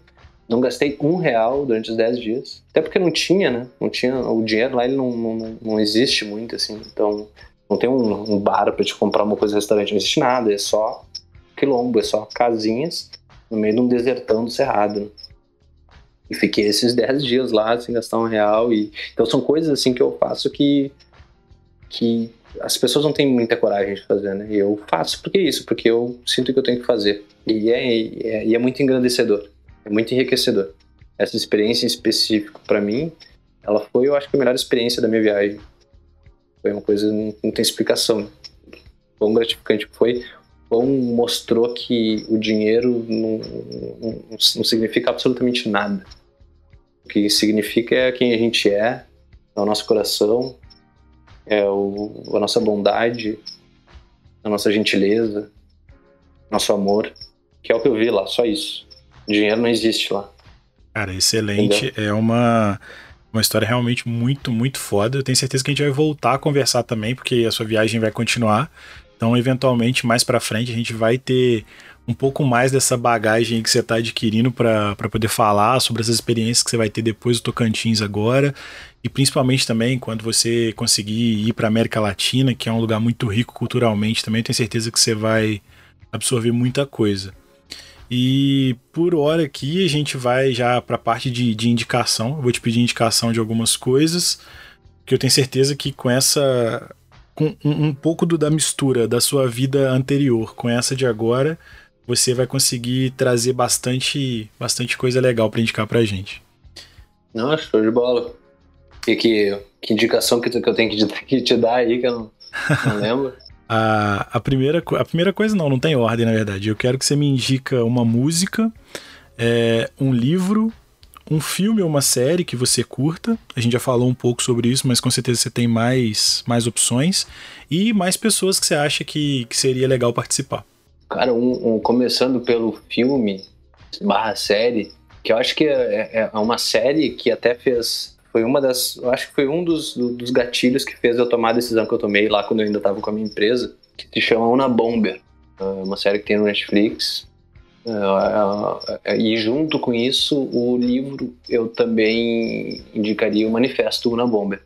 Não gastei um real durante os 10 dias. Até porque não tinha, né? Não tinha. O dinheiro lá ele não, não, não existe muito, assim. Então, não tem um, um bar para te comprar uma coisa no restaurante, não existe nada. É só quilombo, é só casinhas no meio de um desertão do Cerrado. Né? E fiquei esses 10 dias lá sem gastar um real. E... Então são coisas assim que eu faço que, que as pessoas não têm muita coragem de fazer, né? E eu faço porque é isso, porque eu sinto que eu tenho que fazer. E é, é, é muito engrandecedor, é muito enriquecedor. Essa experiência em específico, para mim, ela foi, eu acho que a melhor experiência da minha viagem. Foi uma coisa, não, não tem explicação. Quão gratificante foi Pão mostrou que o dinheiro não, não, não, significa absolutamente nada. O que significa é quem a gente é, é o nosso coração, é o, a nossa bondade, a nossa gentileza, nosso amor, que é o que eu vi lá, só isso. Dinheiro não existe lá. Cara, excelente. Entendeu? É uma, uma história realmente muito, muito foda. Eu tenho certeza que a gente vai voltar a conversar também, porque a sua viagem vai continuar. Então, eventualmente, mais para frente, a gente vai ter um pouco mais dessa bagagem que você está adquirindo para poder falar sobre essas experiências que você vai ter depois do Tocantins agora. E principalmente também quando você conseguir ir para América Latina, que é um lugar muito rico culturalmente também, tenho certeza que você vai absorver muita coisa. E por hora aqui a gente vai já para a parte de, de indicação. Eu vou te pedir indicação de algumas coisas, que eu tenho certeza que com essa com um, um pouco do, da mistura da sua vida anterior com essa de agora, você vai conseguir trazer bastante, bastante coisa legal para indicar pra gente. Não, show de bola. E que, que indicação que, que eu tenho que, que te dar aí que eu não, não lembro? A, a, primeira, a primeira coisa não, não tem ordem na verdade. Eu quero que você me indica uma música, é, um livro um filme ou uma série que você curta. A gente já falou um pouco sobre isso, mas com certeza você tem mais, mais opções. E mais pessoas que você acha que, que seria legal participar. Cara, um, um, começando pelo filme barra série, que eu acho que é, é, é, uma série que até fez. Foi uma das. Acho que foi um dos, dos gatilhos que fez eu tomar a decisão que eu tomei lá quando eu ainda estava com a minha empresa, que se chama Una Bomber. É uma série que tem no Netflix. É, é, e junto com isso, o livro eu também indicaria o Manifesto Una Bomber.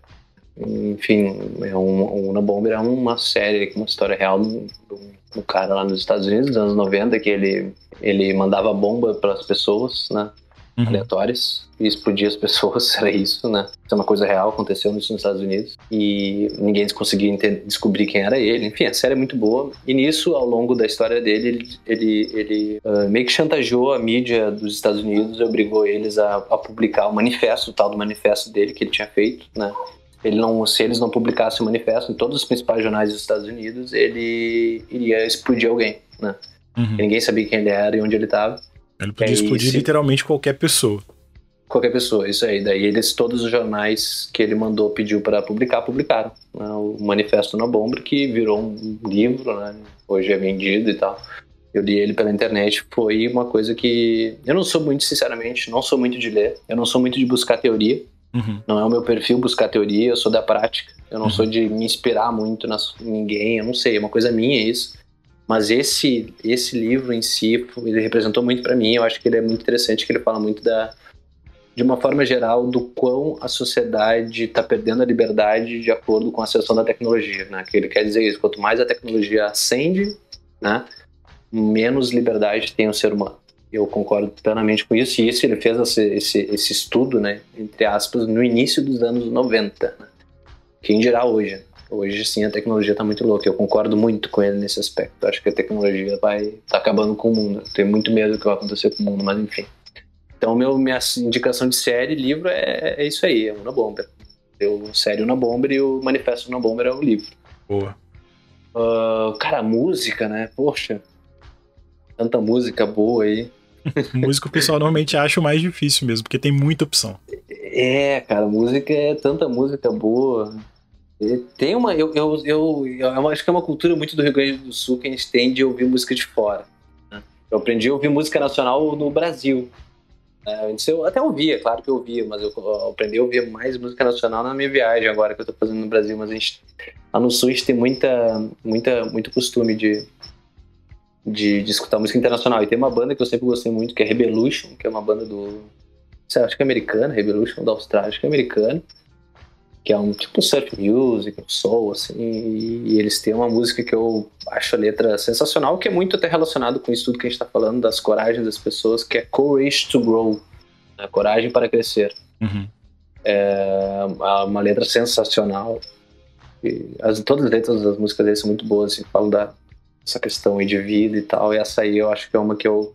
Enfim, é um, Una Bomber é uma série, uma história real do, do, cara lá nos Estados Unidos, nos anos 90, que ele, ele mandava bomba para as pessoas, né? Uhum. aleatórias e explodir as pessoas, era isso, né? Isso é uma coisa real, aconteceu nos Estados Unidos e ninguém conseguia descobrir quem era ele. Enfim, a série é muito boa e nisso, ao longo da história dele, ele, ele, ele uh, meio que chantageou a mídia dos Estados Unidos e obrigou eles a, a publicar o manifesto, o tal do manifesto dele que ele tinha feito, né? Ele não, se eles não publicassem o manifesto em todos os principais jornais dos Estados Unidos, ele iria explodir alguém, né? Uhum. Ninguém sabia quem ele era e onde ele estava. Ele podia explodir se... literalmente qualquer pessoa. Qualquer pessoa, isso aí. Daí eles, todos os jornais que ele mandou, pediu para publicar, publicaram. Né? O Manifesto na Bomba, que virou um livro, né? Hoje é vendido e tal. Eu li ele pela internet, foi uma coisa que. Eu não sou muito, sinceramente, não sou muito de ler, eu não sou muito de buscar teoria. Uhum. Não é o meu perfil buscar teoria, eu sou da prática. Eu não uhum. sou de me inspirar muito nas, em ninguém, eu não sei, é uma coisa minha isso. Mas esse esse livro em si, ele representou muito para mim. Eu acho que ele é muito interessante, que ele fala muito da, de uma forma geral, do quão a sociedade está perdendo a liberdade de acordo com a ascensão da tecnologia. Né? Que ele quer dizer isso: quanto mais a tecnologia ascende, né, menos liberdade tem o ser humano. Eu concordo plenamente com isso. E isso ele fez esse, esse, esse estudo, né, entre aspas, no início dos anos 90. Né? Dirá hoje? Hoje sim a tecnologia está muito louca. Eu concordo muito com ele nesse aspecto. Acho que a tecnologia vai tá acabando com o mundo. tenho muito medo do que vai acontecer com o mundo, mas enfim. Então meu, minha indicação de série, livro é, é isso aí, é Una Bomber. O série Una Bomber e o Manifesto Una Bomber é o livro. Boa. Uh, cara, música, né? Poxa, tanta música boa aí. música o pessoal normalmente acha o mais difícil mesmo, porque tem muita opção. É, cara, música é tanta música boa. Tem uma. Eu, eu, eu, eu, acho que é uma cultura muito do Rio Grande do Sul que a gente tem de ouvir música de fora. Né? Eu aprendi a ouvir música nacional no Brasil. É, antes eu até ouvia, claro que eu ouvia, mas eu aprendi a ouvir mais música nacional na minha viagem agora que eu tô fazendo no Brasil. Mas a gente, lá no Sul a gente tem muita, muita, muito costume de, de, de escutar música internacional. E tem uma banda que eu sempre gostei muito, que é Rebelution, que é uma banda do. Sei, acho que é americana, Rebelution da Austrália, acho que é americana que é um tipo surf music, um soul, assim, e, eles têm uma música que eu acho a letra sensacional, que é muito até relacionado com isso tudo que a gente está falando, das coragens das pessoas, que é Courage to Grow, né? coragem para crescer. Uhum. É uma letra sensacional. E as, todas as letras das músicas deles são muito boas, assim, falam da essa questão de vida e tal, e essa aí eu acho que é uma que eu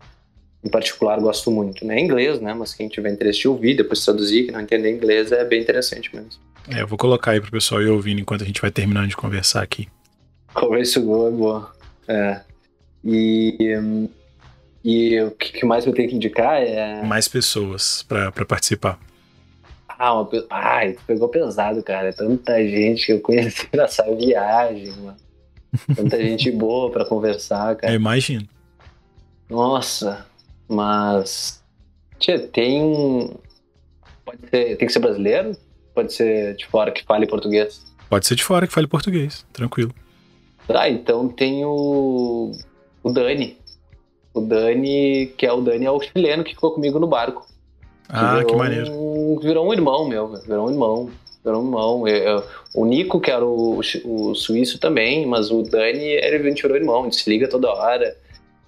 em particular gosto muito, né? Em inglês, né? Mas quem tiver interesse de ouvir, depois traduzir, que não entender inglês, é bem interessante mesmo. É, eu vou colocar aí pro pessoal ir ouvindo enquanto a gente vai terminando de conversar aqui. Conversa boa, boa. É. E, e o que mais eu tenho que indicar é. Mais pessoas para participar. Ah, uma, ai, pegou pesado, cara. Tanta gente que eu conheci nessa viagem, mano. Tanta gente boa para conversar, cara. Eu imagino. Nossa, mas. Tia, tem. Pode ser. Tem que ser brasileiro? Pode ser de fora que fale português? Pode ser de fora que fale português, tranquilo. Ah, então tem o. O Dani. O Dani, que é o Dani, é o chileno que ficou comigo no barco. Ah, que, que maneiro. Um, virou um irmão meu, virou um irmão. Virou um irmão. Eu, eu, o Nico, que era o, o suíço também, mas o Dani, ele virou irmão, a gente se liga toda hora.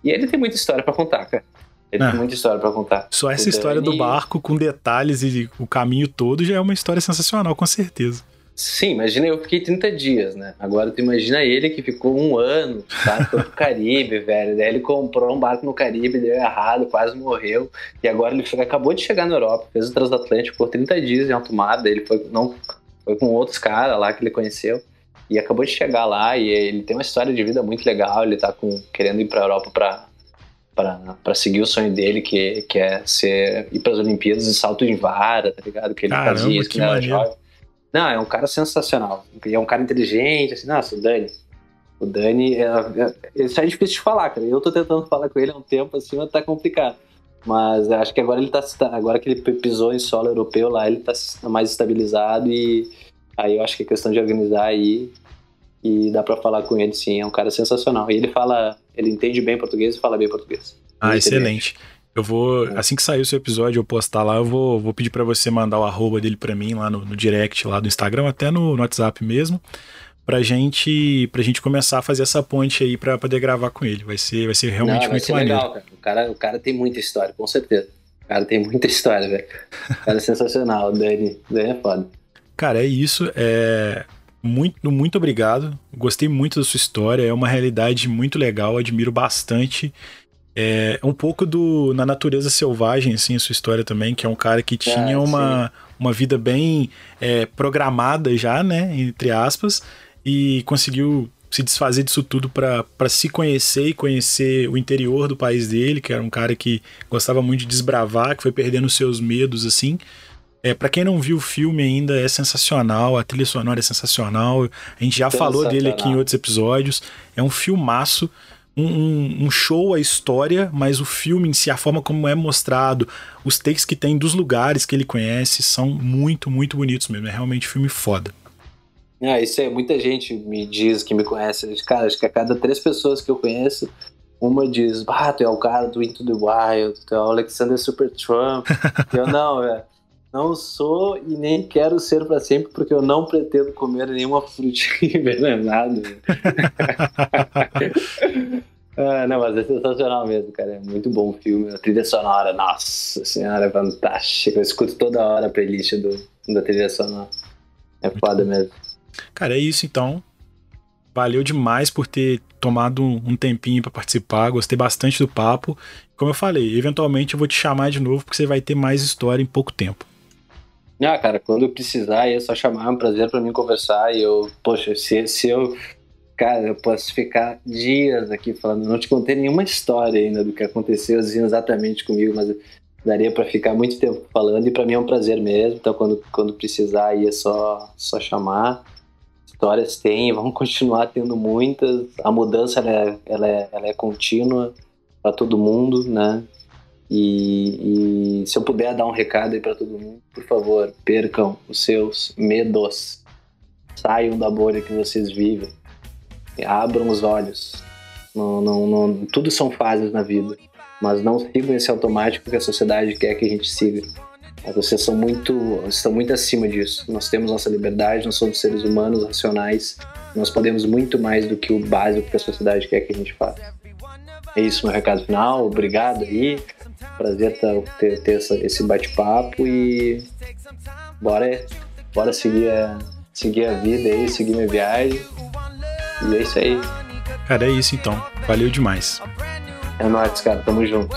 E ele tem muita história para contar, cara. Ele ah, tem muita história para contar. Só essa o história Dani... do barco com detalhes e o caminho todo já é uma história sensacional, com certeza. Sim, imagina eu fiquei 30 dias, né? Agora tu imagina ele que ficou um ano, tá? Foi pro Caribe, velho. Daí ele comprou um barco no Caribe, deu errado, quase morreu. E agora ele acabou de chegar na Europa, fez o transatlântico por 30 dias em alto mar. Daí ele foi, não, foi com outros caras lá que ele conheceu. E acabou de chegar lá e ele tem uma história de vida muito legal. Ele tá com, querendo ir pra Europa pra para seguir o sonho dele, que, que é ser, ir para as Olimpíadas de salto de vara, tá ligado? Que ele Caramba, fazia isso que era jovem. Não, é um cara sensacional. É um cara inteligente, assim, nossa, o Dani. O Dani, é, é, isso é difícil de falar, cara. Eu tô tentando falar com ele há um tempo, assim, mas tá complicado. Mas acho que agora ele tá, agora que ele pisou em solo europeu lá, ele tá mais estabilizado e aí eu acho que é questão de organizar aí e dá para falar com ele sim, é um cara sensacional. E ele fala, ele entende bem português e fala bem português. Ah, excelente. Eu vou, assim que sair o seu episódio, eu postar lá, eu vou, vou pedir para você mandar o arroba dele para mim lá no, no, direct lá do Instagram, até no, no, WhatsApp mesmo, pra gente, pra gente começar a fazer essa ponte aí para poder gravar com ele. Vai ser, vai ser realmente Não, vai muito ser maneiro. Legal, cara. O cara, o cara tem muita história, com certeza. O cara tem muita história, velho. O cara é sensacional, o Dani, o Dani é foda. Cara, é isso. É, muito, muito obrigado. Gostei muito da sua história. É uma realidade muito legal. Admiro bastante. É um pouco do na natureza selvagem, assim, a sua história também, que é um cara que tinha ah, uma, uma vida bem é, programada já, né? Entre aspas, e conseguiu se desfazer disso tudo para se conhecer e conhecer o interior do país dele, que era um cara que gostava muito de desbravar, que foi perdendo seus medos, assim. É, para quem não viu o filme ainda, é sensacional, a trilha sonora é sensacional. A gente já falou dele aqui em outros episódios. É um filmaço, um, um, show a história, mas o filme em si, a forma como é mostrado, os takes que tem dos lugares que ele conhece são muito, muito bonitos mesmo. É realmente um filme foda. Ah, isso é muita gente me diz que me conhece. Cara, acho que a cada três pessoas que eu conheço, uma diz, ah, tu é o cara do Into the Wild, tu é o Alexander Super Trump. eu não, velho Não sou e nem quero ser para sempre, porque eu não pretendo comer nenhuma frutinha envenenada. ah, não, mas é sensacional mesmo, cara. É muito bom o filme. A trilha sonora, nossa senhora, é fantástica. Eu escuto toda hora a playlist do, da trilha sonora. É foda mesmo. Cara, é isso então. Valeu demais por ter tomado um tempinho para participar. Gostei bastante do papo. Como eu falei, eventualmente eu vou te chamar de novo porque você vai ter mais história em pouco tempo. Ah, cara, quando precisar é só chamar, é um prazer para mim conversar. E eu, poxa, se, se eu. Cara, eu posso ficar dias aqui falando. Não te contei nenhuma história ainda do que aconteceu exatamente comigo, mas daria para ficar muito tempo falando. E para mim é um prazer mesmo. Então, quando, quando precisar aí é só, só chamar histórias tem, vamos continuar tendo muitas. A mudança ela é, ela é, ela é contínua para todo mundo, né? E, e, se eu puder dar um recado aí para todo mundo, por favor, percam os seus medos, saiam da bolha que vocês vivem, abram os olhos. Não, não, não, tudo são fases na vida, mas não sigam esse automático que a sociedade quer que a gente siga vocês são muito, estão muito acima disso. Nós temos nossa liberdade, nós somos seres humanos racionais, nós podemos muito mais do que o básico que a sociedade quer que a gente faça. É isso meu recado final. Obrigado aí. Prazer ter, ter esse bate-papo e bora, bora seguir, a, seguir a vida aí, seguir minha viagem. E é isso aí. Cara, é isso então. Valeu demais. É nóis, cara. Tamo junto.